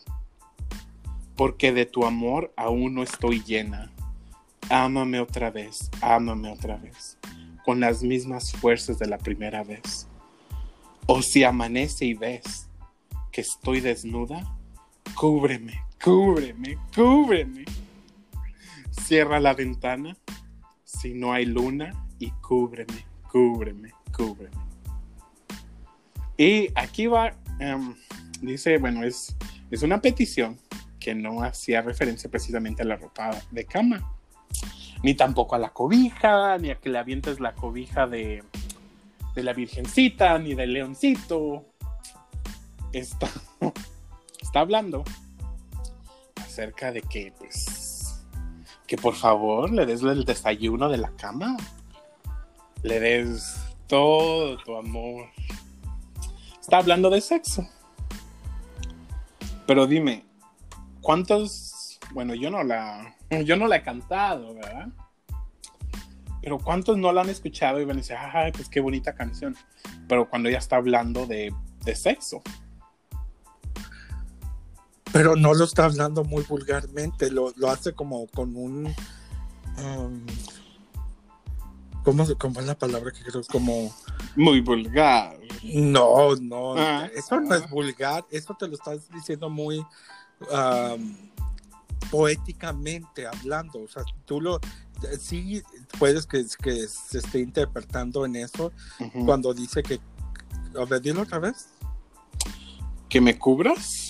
porque de tu amor aún no estoy llena. Ámame otra vez, ámame otra vez, con las mismas fuerzas de la primera vez. O si amanece y ves que estoy desnuda, cúbreme, cúbreme, cúbreme. Cierra la ventana si no hay luna y cúbreme, cúbreme, cúbreme. Y aquí va, em, dice, bueno, es, es una petición que no hacía referencia precisamente a la ropa de cama, ni tampoco a la cobija, ni a que le avientes la cobija de, de la Virgencita, ni del Leoncito. Está, está hablando acerca de que, pues, que por favor le des el desayuno de la cama, le des todo tu amor. Está hablando de sexo. Pero dime, ¿cuántos? Bueno, yo no la, yo no la he cantado, ¿verdad? Pero ¿cuántos no la han escuchado y van a decir, ay, pues qué bonita canción? Pero cuando ella está hablando de, de sexo. Pero no lo está hablando muy vulgarmente, lo, lo hace como con un... um, ¿cómo, ¿Cómo es la palabra que creo? Como... Muy vulgar. No, no, Ah. eso no es vulgar, eso te lo estás diciendo muy um, poéticamente hablando, o sea, tú lo... Sí, puedes que, que se esté interpretando en eso cuando dice que... A ver, dilo otra vez. ¿Que me cubras?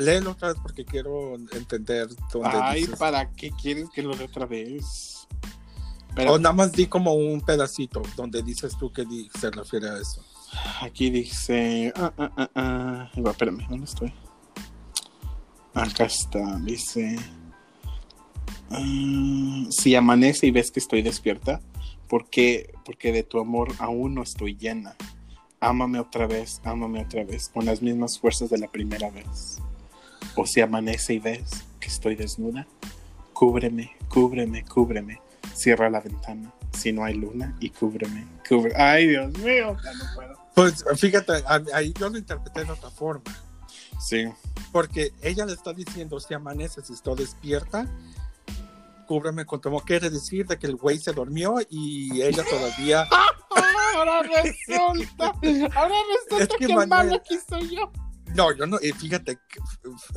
Léelo otra vez porque quiero entender dónde Ay, dices. ¿para qué quieres que lo lea otra vez? O Pero nada más di como un pedacito donde dices tú que di- se refiere a eso. aquí dice. Ah, ah, ah, ah. Va, espérame, ¿dónde estoy? Acá está, dice. ah, si amanece y ves que estoy despierta, porque, porque de tu amor aún no estoy llena. Ámame otra vez, ámame otra vez, con las mismas fuerzas de la primera vez. O si amanece y ves que estoy desnuda, cúbreme, cúbreme, cúbreme. Cierra la ventana si no hay luna y cúbreme, cúbreme. Ay, Dios mío, ya no puedo. Pues fíjate, ahí yo lo interpreté de otra forma. Sí, Porque ella le está diciendo, si amaneces y estoy despierta, cúbreme con tu. Quiere decir de que el güey se durmió y ella todavía... ahora resulta, ahora resulta Es que que, malo aquí soy yo. No, yo no, y fíjate,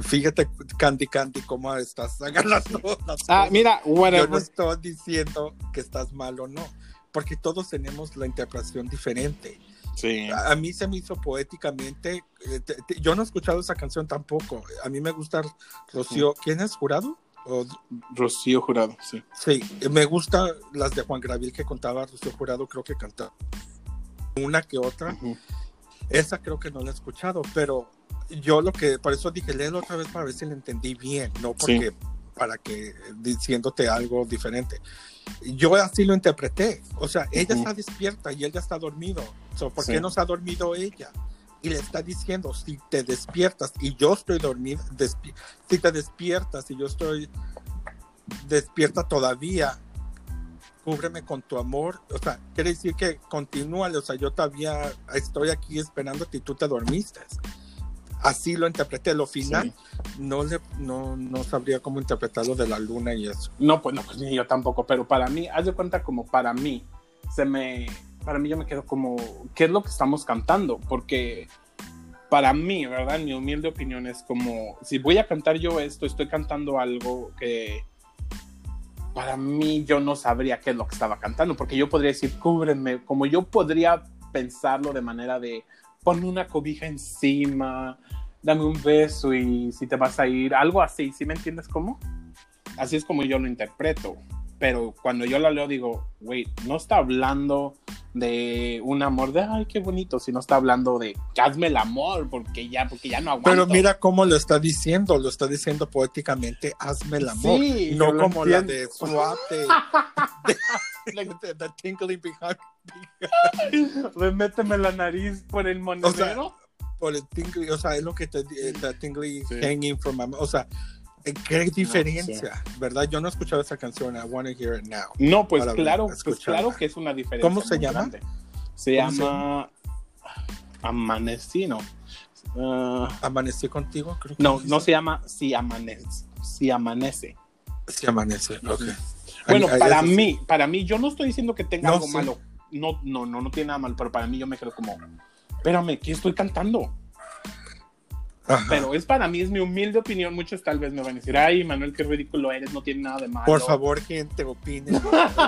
fíjate, Candy Candy, cómo estás agarrando las Ah, cosas. mira, Yo no whatever. estoy diciendo que estás mal o no, porque todos tenemos la interpretación diferente. Sí. A, a mí se me hizo poéticamente. eh, te- te- yo no he escuchado esa canción tampoco. A mí me gusta Rocío. ¿Quién es jurado? O- Rocío Jurado, sí. sí, me gusta las de Juan Gravil que contaba Rocío Jurado, creo que canta una que otra. Ujú. Esa creo que no la he escuchado, pero yo lo que, por eso dije, léelo otra vez para ver si la entendí bien, no porque para que diciéndote algo diferente. Yo así lo interpreté, o sea, ella está despierta y él ya está dormido. So, ¿Por Sí. qué no se ha dormido ella? Y le está diciendo, si te despiertas y yo estoy dormida, despi- si te despiertas y yo estoy despierta todavía, cúbreme con tu amor. O sea, quiere decir que continúa, o sea, yo todavía estoy aquí esperándote y tú te dormiste. Así lo interpreté. Lo final Sí. no, le, no, no sabría cómo interpretarlo de la luna y eso. No, pues no, pues ni yo tampoco, pero para mí, haz de cuenta como para mí, se me, para mí yo me quedo como, ¿qué es lo que estamos cantando? Porque para mí, ¿verdad? Mi humilde opinión es como, si voy a cantar yo esto, estoy cantando algo que para mí yo no sabría qué es lo que estaba cantando, porque yo podría decir, cúbreme, como yo podría pensarlo de manera de, ponme una cobija encima, dame un beso y si te vas a ir, algo así, ¿sí me entiendes cómo? Así es como yo lo interpreto. Pero cuando yo lo leo digo, wait, no está hablando de un amor de, ay, qué bonito, sino está hablando de, hazme el amor, porque ya, porque ya no aguanto. Pero mira cómo lo está diciendo, lo está diciendo poéticamente, hazme el amor. Sí, no como la entiendo. de Swap de, de, de- de Tingling Behind. Méteme la nariz por el monedero. Por el tingly, o sea, es lo que te the tingly Sí. hanging from my mouth. O sea, eh, qué diferencia, ¿verdad? Yo no he escuchado esa canción. I want to hear it now. no, pues claro, pues claro que es una diferencia. ¿Cómo se llama? grande. Se ¿Cómo se llama Amanecino. Ah, Amanecí contigo, creo que no, no se llama Si Amanece. Si Amanece. Sí, amanece. Ok. Bueno, para mí, para mí, yo no estoy diciendo que tenga No, algo sí. malo. No, no, no, no tiene nada malo, pero para mí yo me quedo como, espérame, ¿qué estoy cantando? Ajá. Pero es para mí, es mi humilde opinión. Muchos tal vez me van a decir, ay, Manuel, qué ridículo eres, no tiene nada de malo. Por favor, gente, opinen.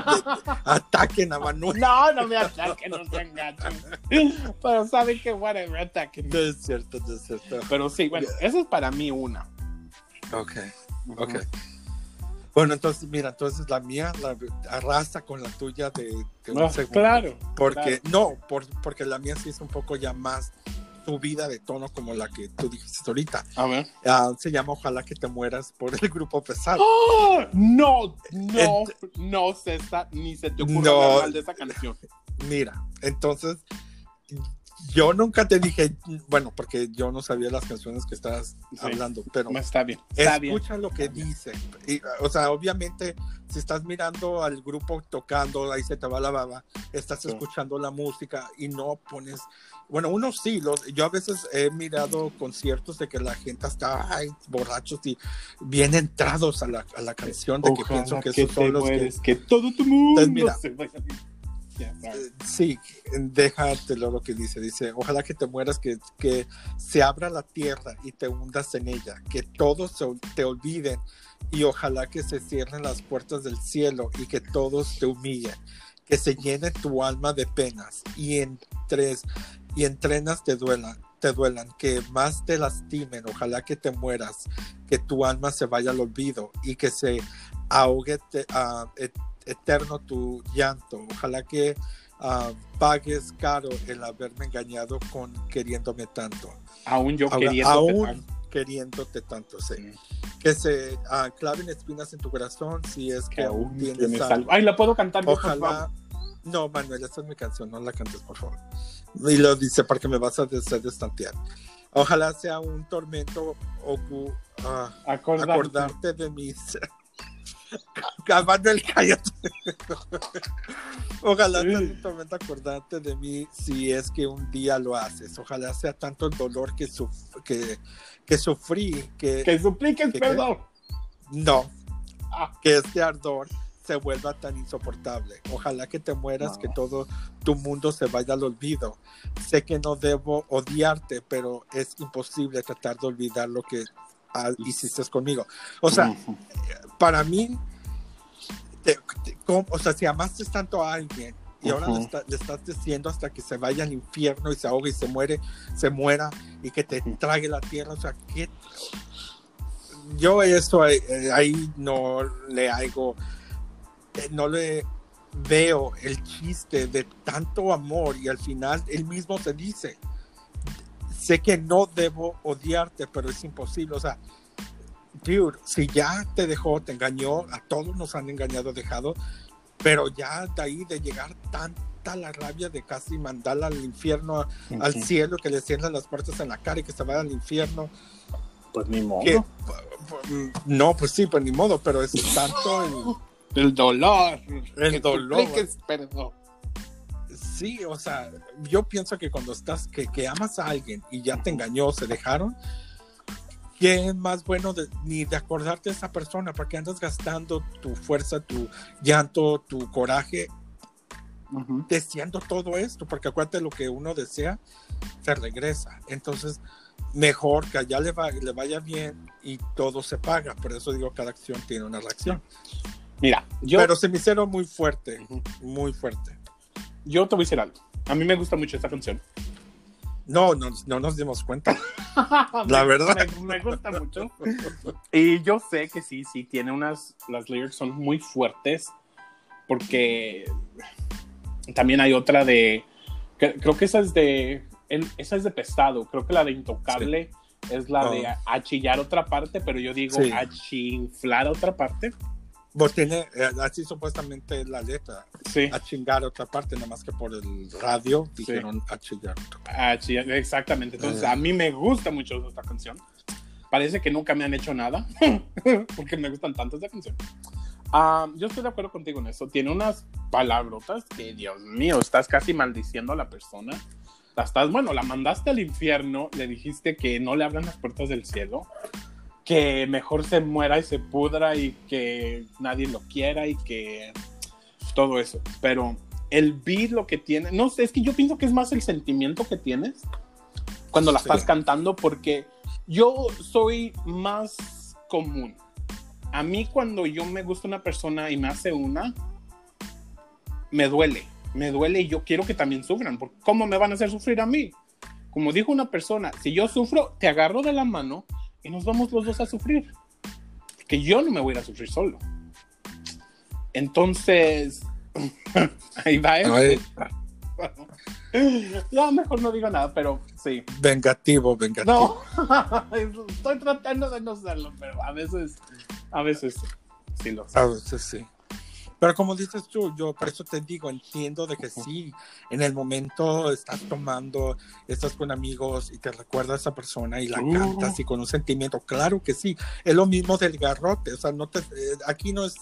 Ataquen a Manuel. No, no me ataquen, no se enganchen. Pero saben que whatever, ataquen. No es cierto, no es cierto. Pero sí, bueno, esa es para mí una. Ok, ok. Bueno, entonces, mira, entonces la mía la arrasa con la tuya de, de un segundo. claro. Porque, claro. no, por, porque la mía sí es un poco ya más subida de tono como la que tú dijiste ahorita. A ver. Ah, se llama Ojalá que te mueras por el grupo pesado. ¡Ah! No, no, no, César, ni se te ocurra No. hablar mal de esa canción. Mira, entonces yo nunca te dije, bueno, porque yo no sabía las canciones que estabas Sí. hablando, pero está bien, está bien. escucha lo que dice. Y, o sea, obviamente, si estás mirando al grupo tocando, ahí se te va la baba, estás Sí. escuchando la música y no pones. Bueno, uno sí, los, yo a veces he mirado conciertos de que la gente está ay, borrachos y bien entrados a la, a la canción, de que pienso que que esos son los que que todo tu mundo Entonces, mira. se vaya. Eh, Sí, déjatelo lo que dice. Dice, ojalá que te mueras, que, que se abra la tierra y te hundas en ella, que todos se te olviden y ojalá que se cierren las puertas del cielo y que todos te humillen, que se llene tu alma de penas y entres y entrenas te duelan, te duelan, que más te lastimen, ojalá que te mueras, que tu alma se vaya al olvido y que se ahogue te- ah, et- eterno tu llanto. Ojalá que ah, pagues caro el haberme engañado con queriéndome tanto. Aún yo Ahora, queriendo aún queriéndote tanto, sí. Que se ah, claven espinas en tu corazón si es que, que aún tienes algo. Ay, la puedo cantar Ojalá. No, Manuel, esa es mi canción, no la cantes, por favor. Y lo dice porque me vas a destantear. Ojalá sea un tormento ocu- ah, Acordarte. acordarte de mis. Ah, Manuel, cállate. Ojalá sea un tormento acordarte de mí si es que un día lo haces. Ojalá sea tanto el dolor que, suf- que, que sufrí que, Que supliques ¿Qué, qué? perdón. no, Ah, que este ardor se vuelva tan insoportable. Ojalá que te mueras, No. que todo tu mundo se vaya al olvido. Sé que no debo odiarte, pero es imposible tratar de olvidar lo que ah, hiciste conmigo. O sea, para mí, te- te- com- o sea, si amaste tanto a alguien y ahora le, está- le estás diciendo hasta que se vaya al infierno y se ahogue y se muere, se muera y que te trague la tierra. O sea, que yo eso eh, eh, ahí no le hago, eh, no le veo el chiste de tanto amor y al final él mismo se dice, sé que no debo odiarte, pero es imposible. O sea, dude, si ya te dejó, te engañó, a todos nos han engañado, dejado, pero ya de ahí de llegar tanta la rabia de casi mandarla al infierno, al cielo, que le cierran las puertas en la cara y que se vaya al infierno. Pues ni modo. que- no, pues sí, pues ni modo, pero es tanto El dolor. El Que dolor. perdón. Sí, o sea, yo pienso que cuando estás, que, que amas a alguien y ya te engañó, se dejaron, ¿qué es más bueno de- ni de acordarte de esa persona? Porque andas gastando tu fuerza, tu llanto, tu coraje deseando todo esto, porque acuérdate lo que uno desea, se regresa. Entonces, mejor que allá le, va- le vaya bien y todo se paga. Por eso digo, cada acción tiene una reacción. Mira, yo, Pero se me hicieron muy fuerte, muy fuerte. Yo te voy a decir algo. A mí me gusta mucho esta canción. No, no, no nos dimos cuenta. La verdad. Me, me gusta mucho. Y yo sé que sí, sí, tiene unas. Las lyrics son muy fuertes. Porque también hay otra de. que- creo que esa es de. el- esa es de pesado. Creo que la de intocable es la de Oh. achillar otra parte, pero yo digo Sí. achinflar otra parte. Vos tiene, eh, así supuestamente es la letra, Sí. a chingar otra parte, nada más que por el radio dijeron a chingar. Achillar, exactamente. Entonces, a mí me gusta mucho esta canción. Parece que nunca me han hecho nada, porque me gustan tanto esta canción. Ah, yo estoy de acuerdo contigo en eso. Tiene unas palabrotas que, Dios mío, estás casi maldiciendo a la persona. La estás, bueno, la mandaste al infierno, le dijiste que no le abran las puertas del cielo, que mejor se muera y se pudra y que nadie lo quiera y que todo eso. Pero el beat lo que tiene, no sé, es que yo pienso que es más el sentimiento que tienes cuando la Sí. estás cantando porque yo soy más común. A mí cuando yo me gusta una persona y me hace una, me duele, me duele y yo quiero que también sufran, porque ¿cómo me van a hacer sufrir a mí? Como dijo una persona, si yo sufro, te agarro de la mano y nos vamos los dos a sufrir, porque yo no me voy a ir a sufrir solo. Entonces, ahí va eso. Ay. Ya mejor no digo nada, pero sí. Vengativo, vengativo. No, estoy tratando de no hacerlo, pero a veces, a veces sí lo sé. A veces sí. Pero como dices tú, yo por eso te digo, entiendo de que sí, en el momento estás tomando, estás con amigos y te recuerda a esa persona y la Uh. cantas y con un sentimiento, claro que sí, es lo mismo del garrote, o sea, no te, eh, aquí no es,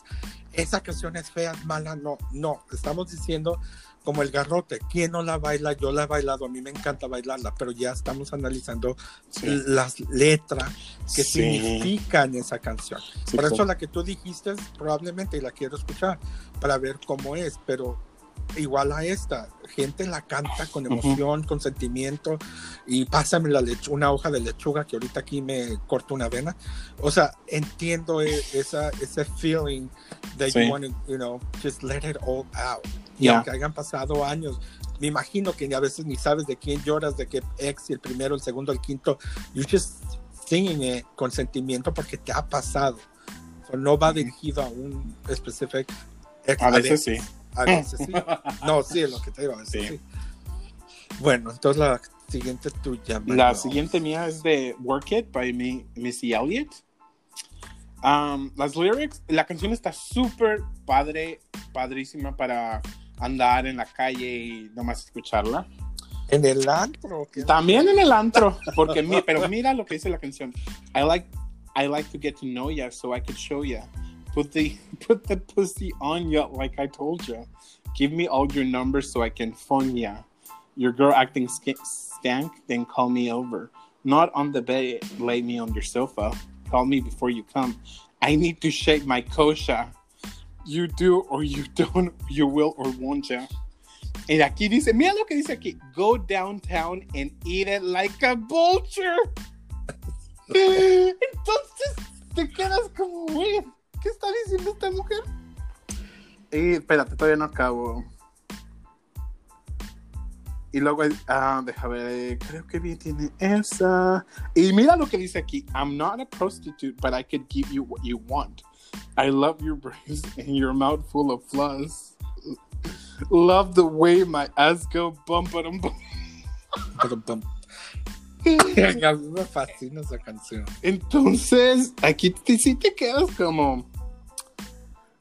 esa canción es fea, mala, no, no, estamos diciendo como el garrote, ¿quién no la baila? Yo la he bailado, a mí me encanta bailarla, pero ya estamos analizando Sí. las letras que Sí. significan esa canción. Sí, Por eso la que tú dijiste probablemente y la quiero escuchar para ver cómo es, pero igual a esta, gente la canta con emoción, con sentimiento y pásame la una hoja de lechuga que ahorita aquí me corto una vena. O sea, entiendo e- esa, ese feeling that Sí. you want to, you know, just let it all out. Y Yeah. aunque hayan pasado años, me imagino que a veces ni sabes de quién lloras, de qué ex, el primero, el segundo, el quinto, you just singing it con sentimiento porque te ha pasado. So, no va dirigido a un specific ex. A veces sí. A veces sí. No, sí, es lo que te digo. a veces Sí. sí. Bueno, entonces la siguiente tuya. La Manuel. siguiente mía es de Work It by Mi- Missy Elliott. Um, las lyrics, la canción está súper padre, padrísima para andar en la calle y nomás escucharla. En el antro. También en el antro, porque mi, pero mira lo que dice la canción. I like, I like to get to know ya, so I could show ya. Put the, put the pussy on ya, like I told ya. Give me all your numbers so I can phone ya. Your girl acting sk- stank, then call me over. Not on the bed, lay me on your sofa. Call me before you come. I need to shake my kosha. You do or you don't, you will or won't ya. De aquí dice, mira lo que dice aquí, go downtown and eat it like a vulture. Entonces te quedas como, ¿qué está diciendo esta mujer? Y espérate, todavía no acabo. Y luego, ah, deja ver, creo que bien tiene esa. Y mira lo que dice aquí. I'm not a prostitute, but I could give you what you want. I love your brains and your mouth full of flaws. Love the way my ass go bum, bum, bum. Me fascina esa canción. Entonces, aquí sí te quedas como.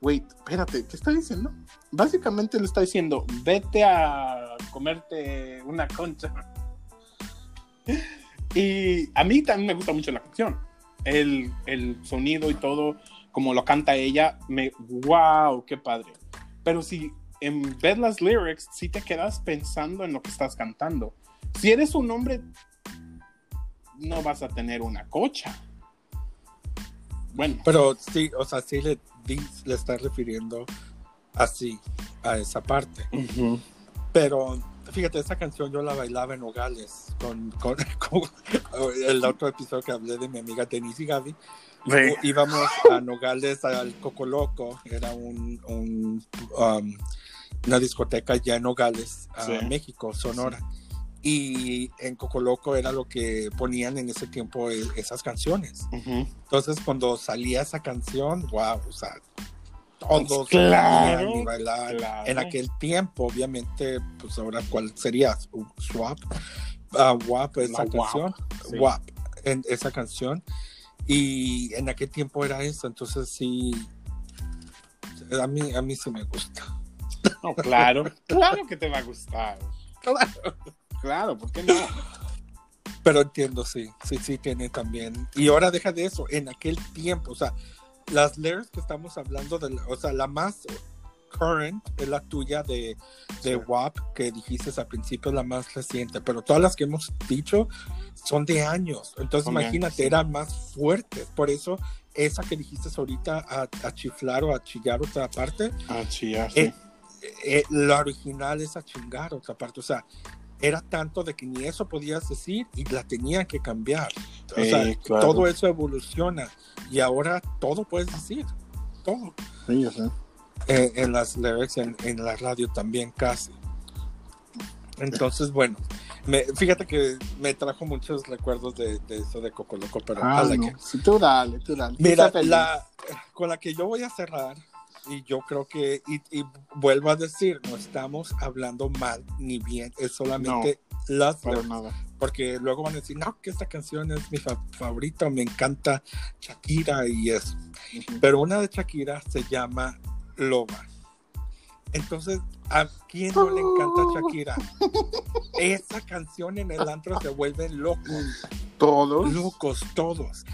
Wait, espérate, ¿qué está diciendo? Básicamente le está diciendo: vete a comerte una concha. Y a mí también me gusta mucho la canción. El, el sonido y todo, como lo canta ella, me. ¡Wow! ¡Qué padre! Pero si en ver las lyrics, sí te quedas pensando en lo que estás cantando. Si eres un hombre, no vas a tener una cocha. Bueno, Pero sí, o sea, sí le, di- le está refiriendo así a esa parte. ujú, Pero fíjate, esa canción yo la bailaba en Nogales con, con, con el otro episodio que hablé de mi amiga Denise y Gaby. sí, Íbamos a Nogales al Coco Loco, era un, un, um, una discoteca ya en Nogales, a Sí. México, Sonora. Y en Coco Loco era lo que ponían en ese tiempo e- esas canciones. Entonces, cuando salía esa canción, wow, o sea, todos Claro, bailaban y bailaban. claro. En aquel tiempo, obviamente, pues ahora, ¿cuál sería? Swap. WAP, esa La WAP, canción. sí. WAP, en esa canción. Y en aquel tiempo era eso, entonces sí. A mí, a mí sí me gusta. No, claro, claro que te va a gustar. Claro, claro, ¿por qué no? Pero entiendo, sí, sí, sí tiene también. Y ahora deja de eso, en aquel tiempo, o sea, las lyrics que estamos hablando, de, o sea, la más current es la tuya de, de Sí. WAP, que dijiste al principio, la más reciente, pero todas las que hemos dicho son de años. Entonces, imagínate, sí. eran más fuertes. Por eso, esa que dijiste ahorita, a, a chiflar o a chillar otra parte, Ah, chillar, Eh, eh, la original es a chingar otra parte. O sea, era tanto de que ni eso podías decir y la tenían que cambiar. O sea, claro. todo eso evoluciona y ahora todo puedes decir. Todo. Sí. Eh, en las lyrics, en, en la radio también casi. Entonces, bueno, me, fíjate que me trajo muchos recuerdos de, de eso de Coco Loco, pero Ah, no. it. Sí, tú dale, tú dale. Mira, la, con la que yo voy a cerrar, y yo creo que, y, y vuelvo a decir, no estamos hablando mal ni bien, es solamente las Para lyrics, nada. porque luego van a decir, no, que esta canción es mi fa- favorita, me encanta Shakira y eso. Pero una de Shakira se llama Loba. Entonces, ¿a quién no le encanta Shakira? Esa canción en el antro se vuelven locos Todos. locos todos.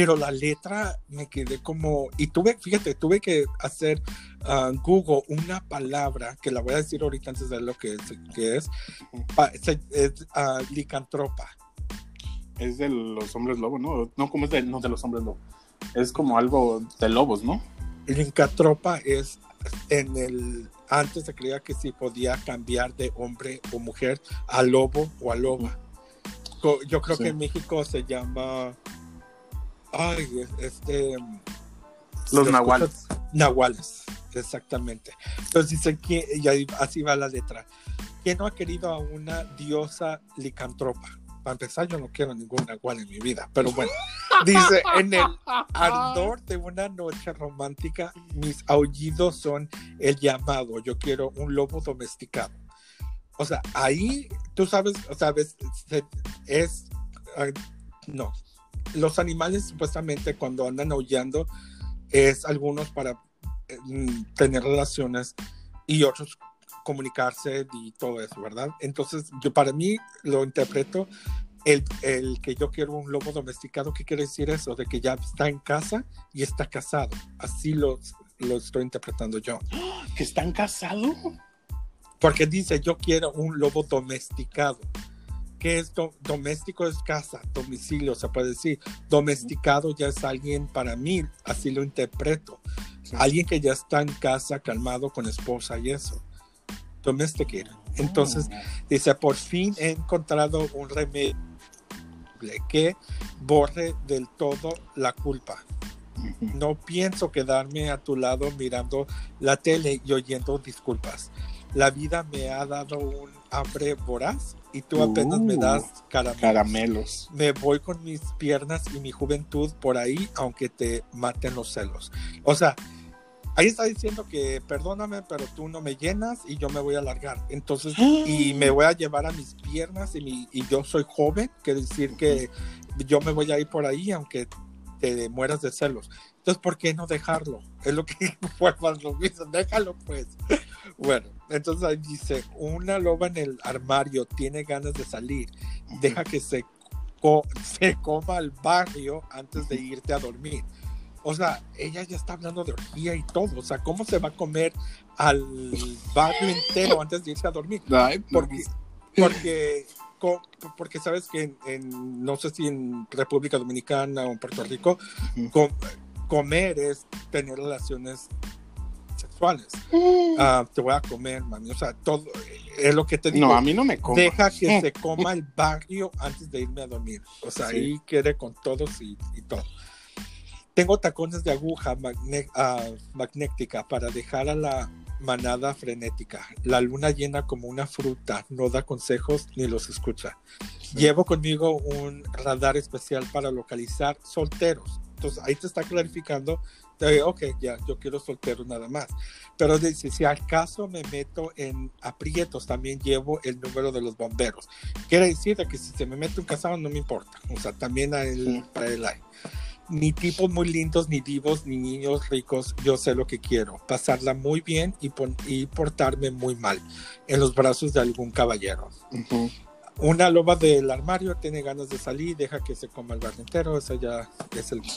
Pero la letra me quedé como. Y tuve, fíjate, tuve que hacer ah, Google una palabra que la voy a decir ahorita antes de lo que es. Que es, Pa- se- es, ah, licantropa. Es de los hombres lobo, ¿no? No, como es de, no de los hombres lobo. Es como algo de lobos, ¿no? Licantropa es en el. Antes se creía que sí podía cambiar de hombre o mujer a lobo o a loba. Yo creo Sí. que en México se llama. Ay, es- este. Los nahuales. Nahuales, exactamente. Entonces dice que, y así va la letra. ¿Quién no ha querido a una diosa licantropa? Para empezar, yo no quiero ningún nahual en mi vida, pero bueno. Dice, en el ardor de una noche romántica, mis aullidos son el llamado. Yo quiero un lobo domesticado. O sea, ahí, tú sabes, o sabes, es, ay, no. Los animales supuestamente cuando andan aullando es algunos para eh, mm, tener relaciones y otros comunicarse y todo eso, ¿verdad? Entonces, yo para mí lo interpreto el, el que yo quiero un lobo domesticado, ¿qué quiere decir eso? De que ya está en casa y está casado. Así lo, lo estoy interpretando yo. ¿Que están casados? Porque dice, yo quiero un lobo domesticado. ¿Qué es do- doméstico? Es casa, domicilio, se puede decir. Domesticado ya es alguien para mí, así lo interpreto. Sí. Alguien que ya está en casa, calmado con esposa y eso. Domesticated. Entonces, dice, por fin he encontrado un remedio que borre del todo la culpa. No pienso quedarme a tu lado mirando la tele y oyendo disculpas. la vida me ha dado un hambre voraz y tú apenas me Uh, das caramelos. Caramelos. Me voy con mis piernas y mi juventud por ahí, aunque te maten los celos. O sea, ahí está diciendo que perdóname, pero tú no me llenas y yo me voy a largar. Entonces, y me voy a llevar a mis piernas y, mi, y yo soy joven, quiere decir que yo me voy a ir por ahí, aunque te mueras de celos. Entonces, ¿por qué no dejarlo? Es lo que vuelvas lo mismo, déjalo pues. Bueno, entonces ahí dice, una loba en el armario tiene ganas de salir, deja que se, co- se coma al barrio antes de irte a dormir. O sea, ella ya está hablando de orgía y todo. O sea, ¿cómo se va a comer al barrio entero antes de irse a dormir? Porque, porque, porque sabes que en, en- no sé si en República Dominicana o en Puerto Rico, com- comer es tener relaciones sexuales. Ah, te voy a comer, mami. O sea, todo es lo que te digo. no, a mí no me. Deja que se coma el barrio antes de irme a dormir. O sea, Sí. ahí quiere con todos y, y todo. Tengo tacones de aguja magne- ah, magnética para dejar a la manada frenética. La luna llena como una fruta, no da consejos ni los escucha. Llevo conmigo un radar especial para localizar solteros. Entonces ahí te está clarificando, de, ok, ya, yo quiero solteros nada más. Pero dice, si al caso me meto en aprietos, también llevo el número de los bomberos. Quiere decir de que si se me mete un casado no me importa. O sea, también a él, Sí. para él hay. Ni tipos muy lindos, ni divos, ni niños ricos. Yo sé lo que quiero. Pasarla muy bien y, y portarme muy mal en los brazos de algún caballero. Ujú. Una loba del armario tiene ganas de salir, deja que se coma el barrio entero. Esa ya es el Sí.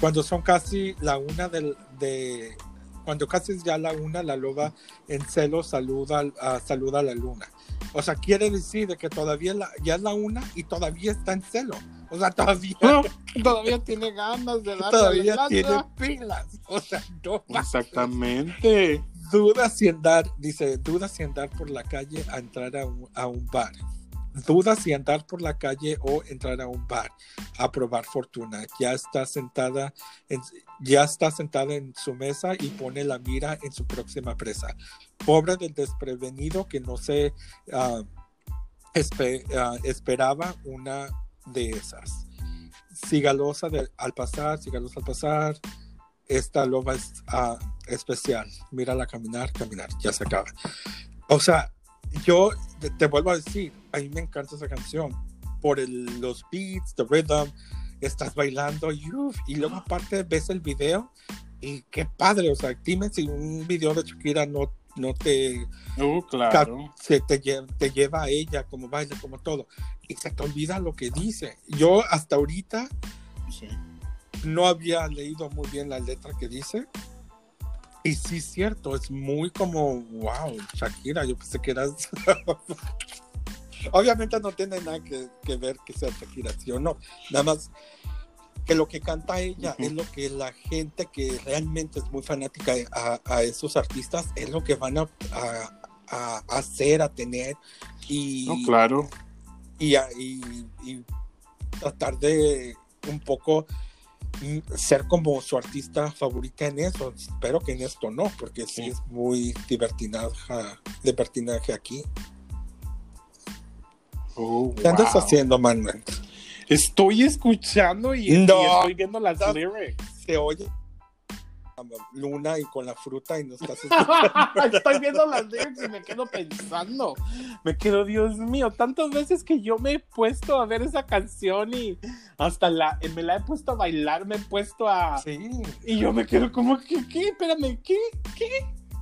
Cuando son casi la una del, de. Cuando casi es ya la una, la loba en celo saluda, al- a- saluda a la luna. O sea, quiere decir de que todavía la- ya es la una y todavía está en celo. O sea, todavía, No, todavía tiene ganas de darle todavía la tiene pilas. O sea, no. Exactamente. Duda si andar, dice, duda si andar por la calle a entrar a un, a un bar. Duda si andar por la calle o entrar a un bar a probar fortuna. Ya está sentada en, ya está sentada en su mesa y pone la mira en su próxima presa. Pobre del desprevenido que no se ah, esperaba una de esas. Sigalosa de- al pasar, sigalosa al pasar. Esta loba es ah, especial. Mírala caminar, caminar. Ya se acaba. O sea, yo te, vuelvo a decir, a mí me encanta esa canción por el- los beats, the rhythm. Estás bailando y, uf, y luego aparte ves el video y qué padre. O sea, dime si un video de Shakira no, no te Uh, claro. se te, te lleva a ella como baila, como todo. Y se te olvida lo que dice. Yo hasta ahorita Sí. no había leído muy bien la letra que dice. Y sí cierto, es muy como, wow, Shakira, yo pensé que eras... Obviamente no tiene nada que, que ver que sea Shakira, sí o no. Nada más que lo que canta ella es lo que la gente que realmente es muy fanática a, a esos artistas es lo que van a, a- a hacer, a tener y, No, claro. y, y- y tratar de un poco ser como su artista favorita en eso. Espero que en esto no, porque sí, Sí. es muy divertinaje, libertinaje aquí. Oh, ¿Qué andas haciendo, Manuel? Estoy escuchando y, estoy viendo las No. lyrics. Se oye Luna y con la fruta y no estás escuchando. Estoy viendo las lyrics y me quedo pensando. Me quedo, Dios mío, tantas veces que yo me he puesto a ver esa canción y hasta la, me la he puesto a bailar, me he puesto a... Sí. Y yo me quedo como, ¿qué? ¿Qué? Espérame, ¿qué? ¿Qué?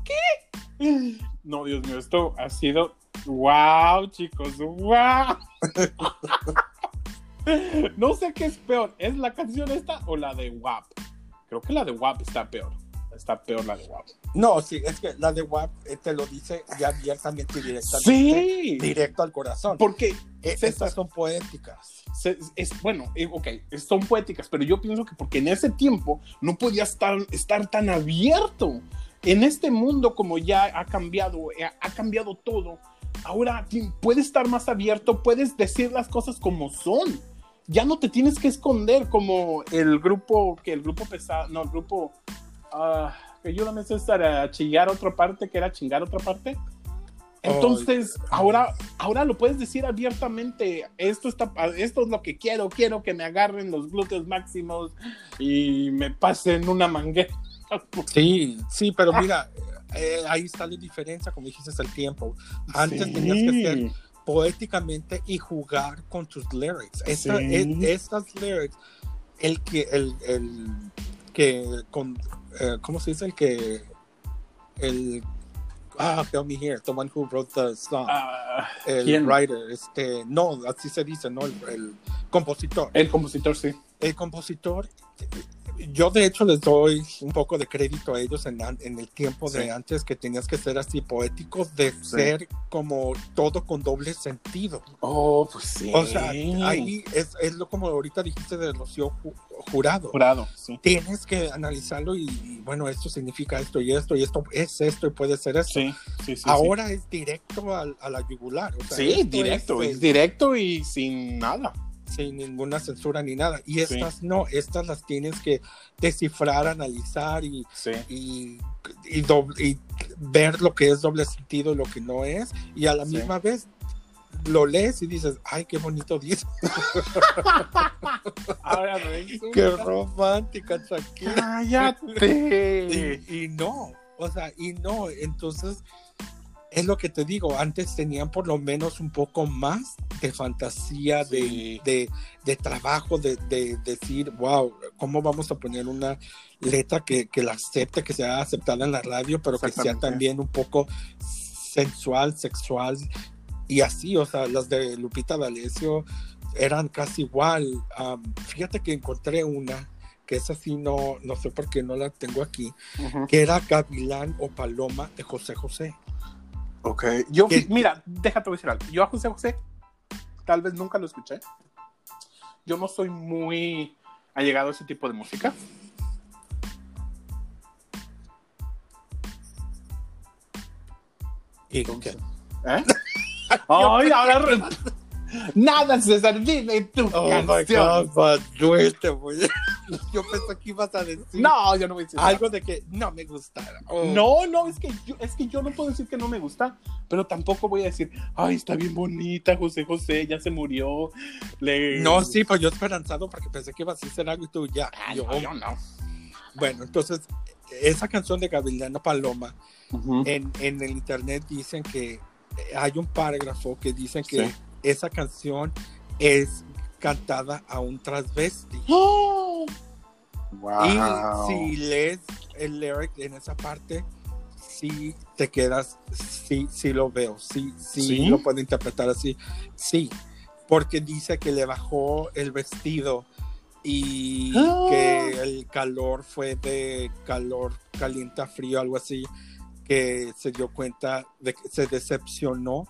¿Qué? No, Dios mío, esto ha sido... ¡Wow, chicos! ¡Wow! no sé qué es peor, ¿es la canción esta o la de WAP? Creo que la de WAP está peor. Está peor la de WAP. No, sí, es que la de WAP eh, te lo dice ya abiertamente y directamente. Sí, Directo al corazón. porque Eh, Estas son poéticas. se- es, bueno, eh, ok, son poéticas, pero yo pienso que porque en ese tiempo no podía estar, estar tan abierto. En este mundo, como ya ha cambiado, eh, ha cambiado todo, ahora puedes estar más abierto, puedes decir las cosas como son. Ya no te tienes que esconder como el grupo, que el grupo pesado, no, el grupo, ah, que ayúdame César a chillar otra parte, que era chingar otra parte. Entonces, ahora, ahora lo puedes decir abiertamente. Esto está, esto es lo que quiero. Quiero que me agarren los glúteos máximos y me pasen una manguera. Sí, sí, pero mira, eh, ahí está la diferencia, como dijiste, es el tiempo. Antes Sí. tenías que ser poéticamente y jugar con tus lyrics. Esta- Sí. e- estas lyrics, el que, el, el que, con, eh, ¿cómo se dice? El que, el, ah, help me here, the one who wrote the song, Ah, el ¿quién? writer, este, no, así se dice, no, el, el compositor. El compositor, sí. El compositor, yo de hecho les doy un poco de crédito a ellos en, el tiempo Sí. de antes que tenías que ser así poéticos, de ser como todo con doble sentido. Oh, pues sí. O sea, ahí es, es lo como ahorita dijiste de Rocío Ju- Jurado. Jurado, sí. Tienes que analizarlo y, y, bueno, esto significa esto y esto y esto es esto y puede ser esto. Sí, sí, sí. Ahora es directo al- a, la yugular. o sea, sí, directo, es, es directo y sin nada. Sin ninguna censura ni nada. Y estas no, estas las tienes que descifrar, analizar y, Sí. y, y doble- y ver lo que es doble sentido y lo que no es. Y a la Sí. misma vez lo lees y dices, ay, qué bonito dice. Ahora resulta- Qué romántica, Shakira. Cállate. Y, y no, o sea, y no. Entonces, es lo que te digo, antes tenían por lo menos un poco más de fantasía, Sí. de, de, de trabajo, de, de decir, wow, ¿cómo vamos a poner una letra que, que la acepte, que sea aceptada en la radio, pero que sea también un poco sensual, sexual y así, o sea, las de Lupita D'Alessio eran casi igual. Am, fíjate que encontré una que es así, no, no sé por qué no la tengo aquí, que era Gavilán o Paloma de José José. Ok. Yo, ¿Qué? mira, déjate decir algo. Yo a José José, tal vez nunca lo escuché. Yo no soy muy allegado a ese tipo de música. Y Entonces, ¿Eh? Ay, ahora. Nada, César, dime tu Oh my. God, but. Yo pensé que ibas a decir No, yo no voy a decir nada. algo de que no me gustara. Oh. No, no, es que, yo, es que yo no puedo decir que no me gusta, pero tampoco voy a decir, ay, está bien bonita, José José, ya se murió. Le... No, sí, pues yo esperanzado porque pensé que ibas a hacer algo y tú ya. Ah, yo, no, yo no. Bueno, entonces, esa canción de Gavilano Paloma, en, en el internet dicen que eh, hay un parágrafo que dicen que Sí. esa canción es cantada a un transvesti. ¡Oh! Wow. Y si lees el lyric en esa parte, sí te quedas, sí, sí lo veo, sí, sí, ¿Sí? lo puedo interpretar así, sí, porque dice que le bajó el vestido y Ah. que el calor fue de calor caliente a frío, algo así, que se dio cuenta de que se decepcionó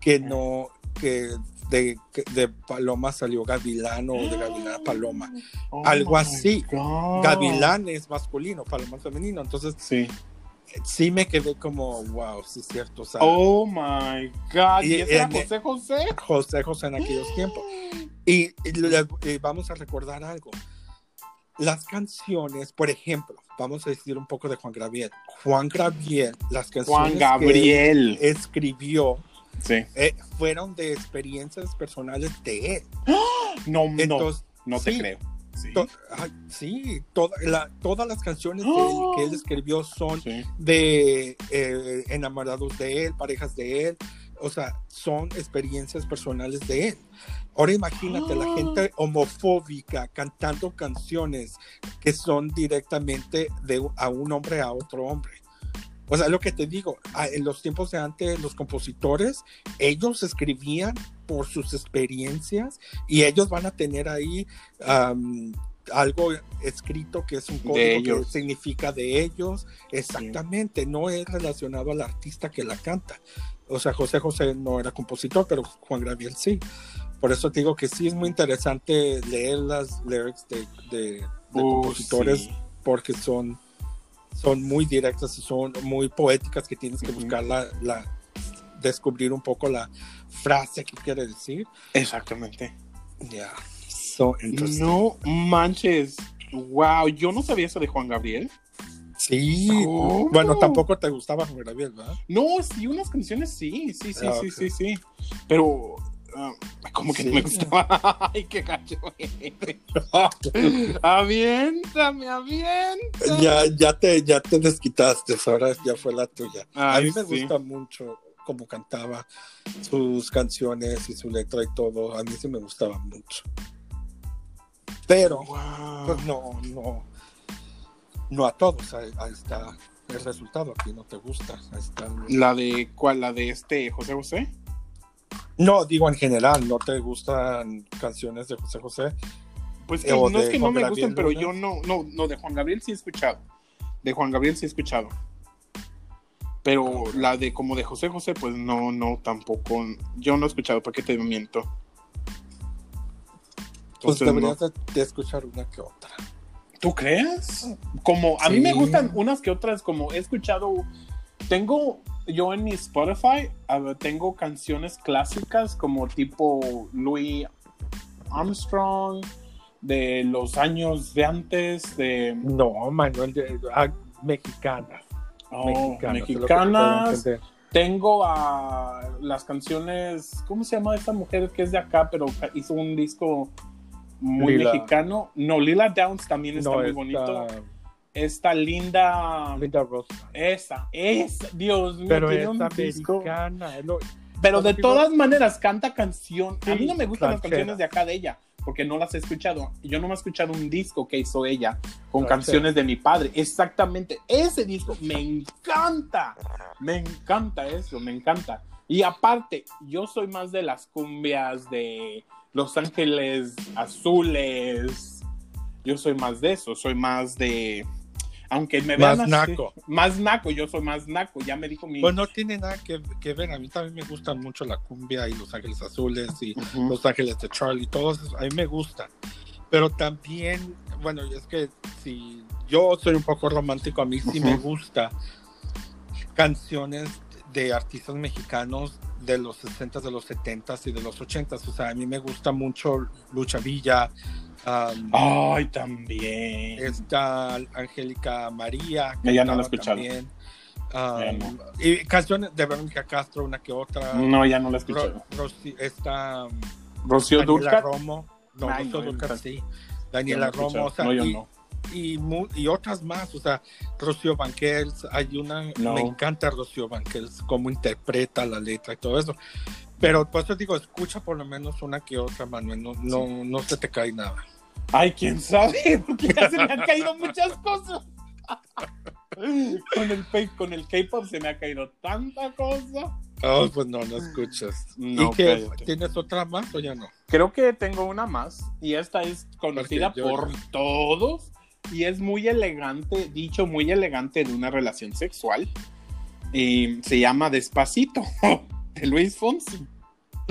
que no, que de, que de Paloma salió Gavilán o de Gavilán a Paloma Oh algo así. God. Gavilán es masculino, Paloma es femenino. Entonces, Sí. sí me quedé como, wow, sí es cierto. O sea, Oh my God. ¿Y, Y ese era José José? José José en aquellos tiempos. Y, y y vamos a recordar algo. Las canciones, por ejemplo, vamos a decir un poco de Juan Gabriel. Juan Gabriel, las canciones Juan que Gabriel. él escribió Sí. eh, fueron de experiencias personales de él. No, no, Entonces, no te sí, creo. Sí. to- ay, sí, toda la- todas las canciones que él, que él escribió son Sí. de eh, enamorados de él, parejas de él, o sea, son experiencias personales de él. Ahora imagínate la Ah. gente homofóbica cantando canciones que son directamente de a un hombre a otro hombre. O sea, lo que te digo, a- en los tiempos de antes, los compositores, ellos escribían por sus experiencias y ellos van a tener ahí am, algo escrito que es un código que significa de ellos. Exactamente, no es relacionado al artista que la canta. O sea, José José no era compositor, pero Juan Gabriel sí. Por eso te digo que sí es muy interesante leer las lyrics de, de- de Uh, compositores sí. porque son, son muy directas y son muy poéticas que tienes que buscar la, la- descubrir un poco la frase que quiere decir. Exactamente. Ya. So, interesting. No manches. Wow, yo no sabía eso de Juan Gabriel. Sí. Bueno, tampoco te gustaba Juan Gabriel, ¿verdad? No, sí, unas canciones sí, sí, sí, Ah, sí, sí, sí. Pero, ah, como que no me gustaba. Ay, qué gacho. aviéntame, aviéntame. ya, ya te, ya te desquitaste, ahora ya fue la tuya. a mí me sí. gusta mucho cómo cantaba sus canciones y su letra y todo. A mí sí me gustaba mucho. Pero, Wow. pues no, no, no a todos. Ahí, ahí está el resultado. A ti no te gusta. Ahí está. La de, ¿cuál? La de este José José. No, digo en general, no te gustan canciones de José José. Pues no es que no me Gabriel gusten, pero yo no, no, no, de Juan Gabriel sí he escuchado. De Juan Gabriel sí he escuchado. Pero la de como de José José, pues no, no, tampoco. Yo no he escuchado, ¿para qué te miento? Pues Entonces, deberías no. de, escuchar una que otra. ¿Tú crees? Como a mí me gustan unas que otras, como he escuchado, tengo yo en mi Spotify, ver, tengo canciones clásicas como tipo Louis Armstrong, de los años de antes, de No, Manuel, de, ah, mexicanas. oh, mexicanas. mexicanas. Tengo a las canciones, ¿cómo se llama esta mujer que es de acá, pero hizo un disco muy Lila. mexicano? No, Lila Downs también está No, muy esta bonito. Esta linda Linda Rosa. Esa, esa, Dios mío, Pero tiene es un disco. americana. es lo- Pero de todas maneras canta canción. a mí no me gustan las canciones de acá de ella, porque no las he escuchado. Yo no me he escuchado un disco que hizo ella con canciones de mi padre. Exactamente, ese disco me encanta. Me encanta eso, me encanta. Y aparte, yo soy más de las cumbias de Los Ángeles Azules. Yo soy más de eso, soy más de. Aunque me vean Más así- naco. Más naco, yo soy más naco, ya me dijo mi. Pues no tiene nada que, que ver. A mí también me gustan mucho la cumbia y Los Ángeles Azules y Ujú. Los Ángeles de Charlie. Todos a mí me gustan. Pero también, bueno, es que si yo soy un poco romántico, a mí sí me Ujú. gusta canciones de artistas mexicanos de los 60 de los 70 y de los 80 O sea, a mí me gusta mucho Lucha Villa. Um, Ay, también. Está Angélica María. que Ella no la he escuchado. también. Y canciones de Verónica Castro, una que otra. No, ya no la he Ro- escuchado. Rosy- está um, Rocío Dulcat. Romo. No, Ay, Rocío no, sí. No Daniela. Romo. O sea, no, yo y, no. y, y otras más. O sea, Rocío Banquels. Hay una. No. Me encanta Rocío Banquels, cómo interpreta la letra y todo eso. Pero por eso digo, escucha por lo menos una que otra, Manuel. No, no, no se te cae nada. Ay, quién sabe, porque ya se me han caído muchas cosas. con el con el K-pop se me ha caído tanta cosa. Oh, pues no, no escuchas. No, ¿Y qué? ¿Tienes otra más o ya no? Creo que tengo una más y esta es conocida yo- por todos y es muy elegante, dicho muy elegante de una relación sexual. Y se llama Despacito de Luis Fonsi.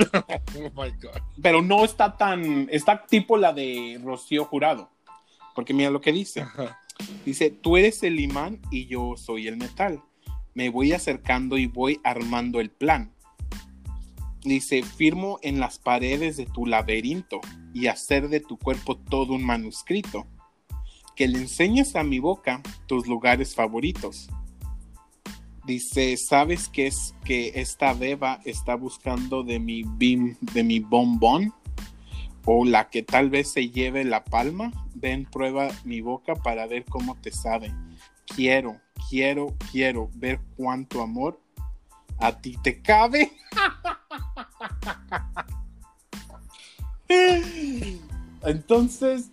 Oh my God. Pero no está tan, está tipo la de Rocío Jurado. Porque mira lo que dice. Ajá. Dice, tú eres el imán y yo soy el metal. Me voy acercando y voy armando el plan. Dice, firmo en las paredes de tu laberinto y hacer de tu cuerpo todo un manuscrito. Que le enseñes a mi boca tus lugares favoritos. Dice, ¿sabes qué es que esta beba está buscando de mi bim, de mi bombón? O la que tal vez se lleve la palma. Ven, prueba mi boca para ver cómo te sabe. Quiero, quiero, quiero ver cuánto amor a ti te cabe. Entonces,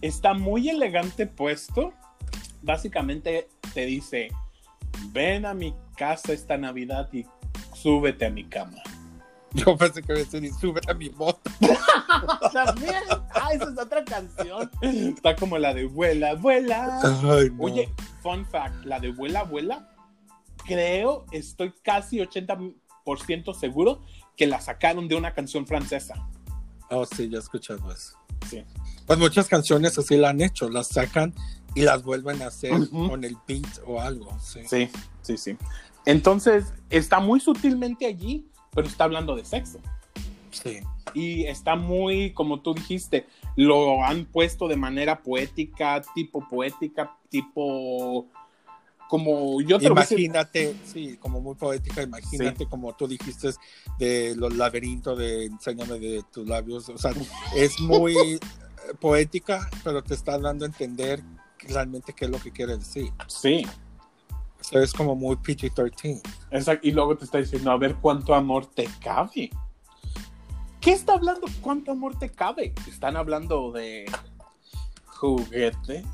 está muy elegante puesto. Básicamente te dice, ven a mi casa esta Navidad y súbete a mi cama. Yo pensé que a decir, sube a mi moto. También, ah, esa es otra canción. Está como la de vuela, vuela. Ay, no. Oye, fun fact, la de vuela, vuela, creo, estoy casi 80% seguro que la sacaron de una canción francesa. Oh, sí, ya he escuchado eso. Sí. Pues muchas canciones así la han hecho, las sacan y las vuelven a hacer Ujú. con el beat o algo. Sí. Sí, sí, sí. Entonces, está muy sutilmente allí, pero está hablando de sexo. sí. Y está muy, como tú dijiste, lo han puesto de manera poética, tipo poética, tipo como yo te lo Imagínate, sí, como muy poética, imagínate como tú dijiste de los laberintos de Enséñame de tus labios, o sea, es muy poética, pero te está dando a entender realmente qué es lo que quiere decir. Sí, O sea, es como muy PG-13. exacto. Y luego te está diciendo, a ver cuánto amor te cabe. ¿Qué está hablando? ¿Cuánto amor te cabe? Están hablando de juguetes.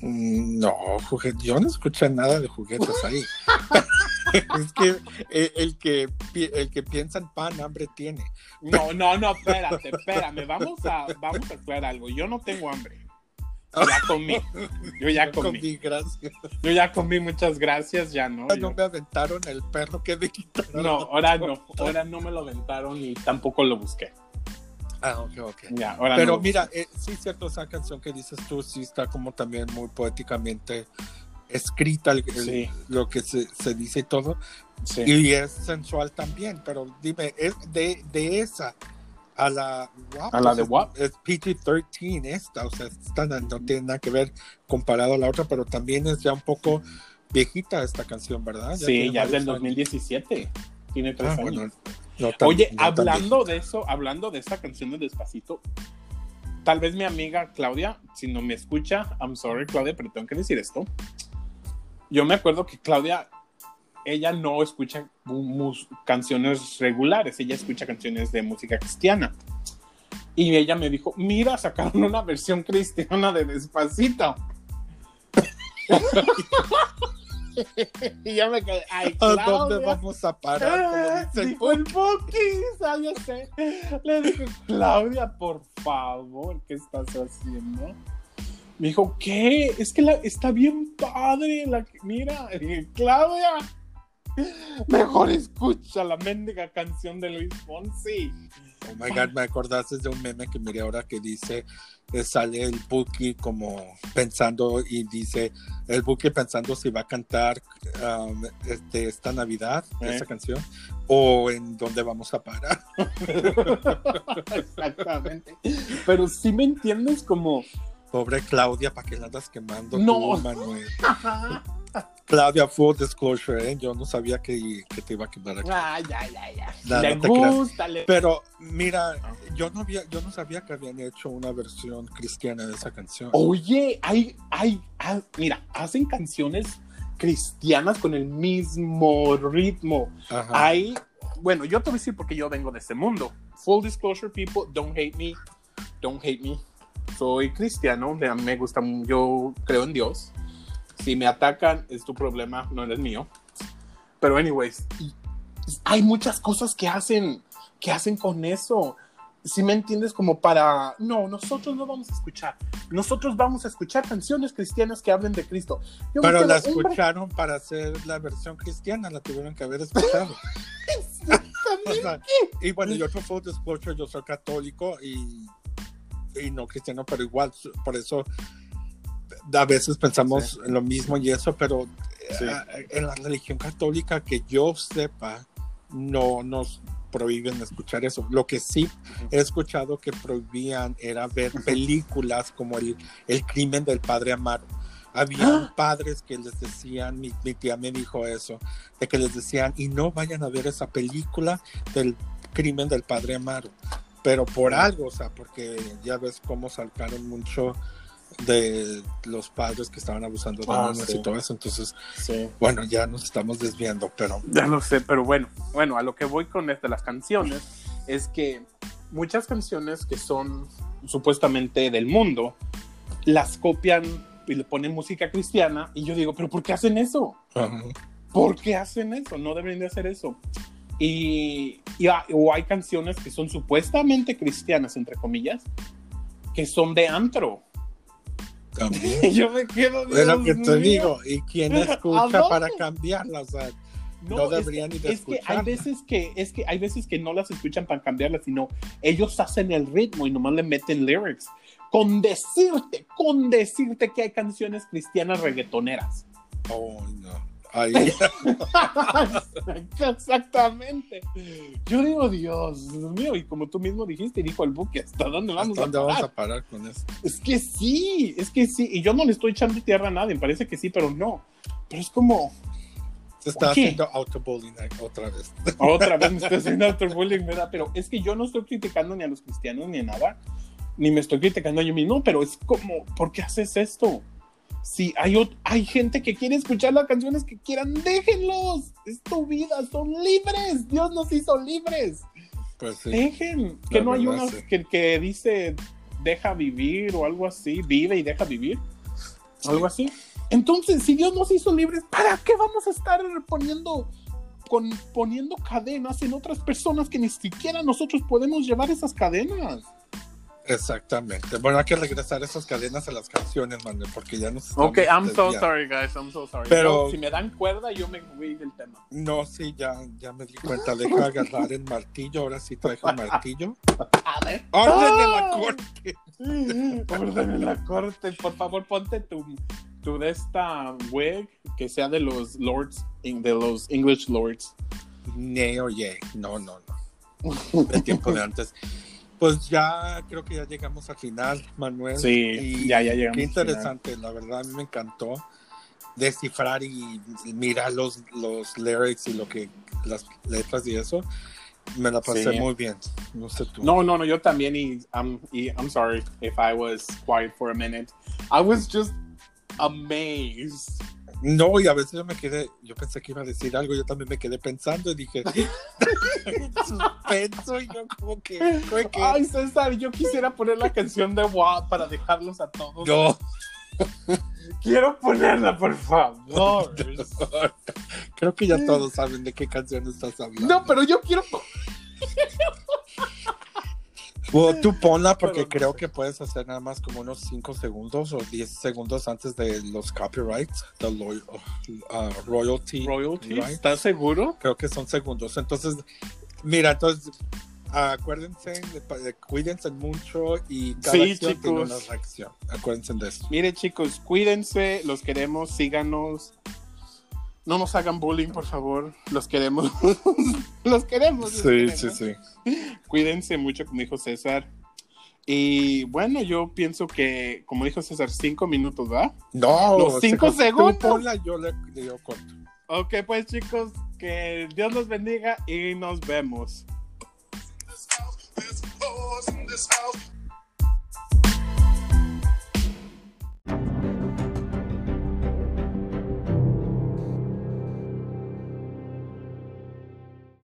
Mm, No, juguete, yo no escuché nada de juguetes ahí. es que eh, el que el que piensa en pan hambre tiene. No, no, no, espérate, espérame. Vamos a, vamos a aclarar algo. Yo no tengo hambre. Ya comí. Yo ya comí. mi gracia. Yo ya comí, muchas gracias, ya no. No yo- me aventaron el perro que me quitaron. No, ahora no. Ahora no me lo aventaron y tampoco lo busqué. Ah, ok, ok. Ya, ahora Pero no. mira, eh, sí es cierto, esa canción que dices tú sí está como también muy poéticamente escrita, el- el- Sí. lo que se, se dice y todo, Sí. y es sensual también, pero dime, es de, de esa a la WAP, A la de es- WAP. Es PG-13 esta, o sea, esta no tiene nada que ver comparado a la otra, pero también es ya un poco viejita esta canción, ¿verdad? Sí, tiene ya es del varios años. 2017. Tiene tres Ah, años. bueno, no tan- Oye, no hablando de eso, hablando de esta canción de Despacito, tal vez mi amiga Claudia, si no me escucha, I'm sorry Claudia, pero tengo que decir esto. Yo me acuerdo que Claudia, ella no escucha canciones regulares, ella escucha canciones de música cristiana. Y ella me dijo, mira, sacaron una versión cristiana de Despacito. y yo me quedé, ay, ¿A dónde Claudia. vamos a parar? Como dice el dijo el ah, sé. Le dije, Claudia, por favor, ¿qué estás haciendo? Me dijo, ¿qué? Es que la, está bien padre. La, mira, dije, Claudia, mejor escucha la mendiga canción de Luis Fonsi. Oh my god, me acordaste de un meme que miré ahora que dice, eh, sale el Buki como pensando y dice, el Buki pensando si va a cantar um, este, esta Navidad, Eh. esa canción, o en dónde vamos a parar. Exactamente. Pero sí me entiendes como, Pobre Claudia, ¿para qué la andas quemando No. tú, Manuel? Claudia, full disclosure, ¿eh? yo no sabía que, que te iba a quemar aquí. ay, ay, ay, ay. No, le no gusta, le Pero mira, yo no, había, yo no sabía que habían hecho una versión cristiana de esa canción. Oye, hay, hay, ah, mira, hacen canciones cristianas con el mismo ritmo. Ajá. Hay, bueno, yo te voy a decir porque yo vengo de ese mundo. Full disclosure, people, don't hate me, don't hate me. Soy cristiano, me gusta, yo creo en Dios. Si me atacan, es tu problema, no es mío. Pero anyways, y- hay muchas cosas que hacen, que hacen con eso. Si me entiendes, como para, no, nosotros no vamos a escuchar. Nosotros vamos a escuchar canciones cristianas que hablen de Cristo. Yo Pero la "Hombre, escucharon para hacer la versión cristiana, la tuvieron que haber escuchado. O sea, y bueno, yo otro full disclosure, yo soy católico y, y no cristiano, pero igual, por eso a veces pensamos en lo mismo y eso, pero Sí. eh, en la religión católica que yo sepa, no nos prohíben escuchar eso. Lo que sí he escuchado que prohibían era ver películas como el, el crimen del padre Amaro. Había padres que les decían, mi, mi tía me dijo eso, de que les decían, y no vayan a ver esa película del crimen del padre Amaro. Pero por algo, o sea, porque ya ves cómo saltaron mucho de los padres que estaban abusando de Ah, niños sí. y todo eso. Entonces, Sí. bueno, ya nos estamos desviando, pero Ya lo sé, pero bueno, bueno, a lo que voy con este, las canciones es que muchas canciones que son supuestamente del mundo las copian y le ponen música cristiana y yo digo, pero ¿por qué hacen eso? ajá, ¿Por qué hacen eso? No deberían de hacer eso. Y, y ha- o hay canciones que son supuestamente cristianas, entre comillas, que son de antro. También. Yo me quedo, Es lo que te digo. ¿Y quién ¿A escucha para cambiarla? O sea, No es- deberían ni de es que hay veces que es que hay veces que no las escuchan para cambiarlas, sino ellos hacen el ritmo y nomás le meten lyrics. Con decirte, con decirte que hay canciones cristianas reggaetoneras. oh, no. Ahí, Exactamente. Yo digo, Dios mío, y como tú mismo dijiste, dijo el buque, ¿hasta dónde vamos ¿hasta a dónde parar? vamos a parar con eso? Es que sí, es que sí, y yo no le estoy echando tierra a nadie, parece que sí, pero no. Pero es como, Se está ¿Qué? haciendo autobullying otra vez. otra vez me estoy haciendo autobullying, ¿verdad? Pero es que yo no estoy criticando ni a los cristianos ni a nada, ni me estoy criticando a yo mismo, pero es como, ¿por qué haces esto? Si hay, hay gente que quiere escuchar las canciones que quieran, déjenlos. Es tu vida, son libres. Dios nos hizo libres. Pues sí. Dejen. Que no hay sí. que, que dice deja vivir o algo así, vive y deja vivir. Algo así. Entonces, si Dios nos hizo libres, ¿para qué vamos a estar poniendo, con, poniendo cadenas en otras personas que ni siquiera nosotros podemos llevar esas cadenas? Exactamente. Bueno, hay que regresar esas cadenas a las canciones, Manuel, porque ya estamos Ok, I'm so sorry, guys. I'm so sorry. Pero- Yo, si me dan cuerda, yo me voy del tema. No, sí, ya, ya me di cuenta. Deja agarrar el martillo. Ahora sí traje un martillo. A ver. ¡Orden de la ¡Ah! corte! Orden en la corte. Por favor, ponte tu, tu de esta wig que sea de los lords, de los English lords. Neo, yeah. No, no, no. El tiempo de antes. Pues ya creo que ya llegamos al final, Manuel. Sí, Y ya, ya llegamos Qué final. interesante, la verdad, a mí me encantó descifrar y mirar los, los lyrics y lo que las letras y eso. Me la pasé Sí. muy bien. No sé tú. No, no, no, yo también y, um, y I'm sorry if I was quiet for a minute. I was just amazed. No, y a veces yo me quedé, yo pensé que iba a decir algo, yo también me quedé pensando y dije, suspenso, y yo como que, como que- Ay, César, yo quisiera poner la canción de WAP para dejarlos a todos. no, Quiero ponerla, por favor. creo que ya todos saben de qué canción estás hablando. No, pero yo quiero. Bueno, tú ponla porque Pero creo que puedes hacer nada más como unos 5 segundos o 10 segundos antes de los copyrights, the loy- uh, royalty. Royalty? ¿estás seguro? Creo que son segundos. Entonces, mira, entonces, acuérdense, de, de- cuídense mucho y cada Sí, acción tiene chicos. una reacción. Acuérdense de eso. Mire, chicos, cuídense, los queremos, síganos. No nos hagan bullying, por favor. Los queremos. los queremos. los queremos. sí. Cuídense mucho, como dijo César. Y bueno, yo pienso que, como dijo César, cinco minutos, ¿va? No, Los cinco segundos. ponla, yo le yo corto. Ok, pues chicos, que Dios los bendiga y nos vemos.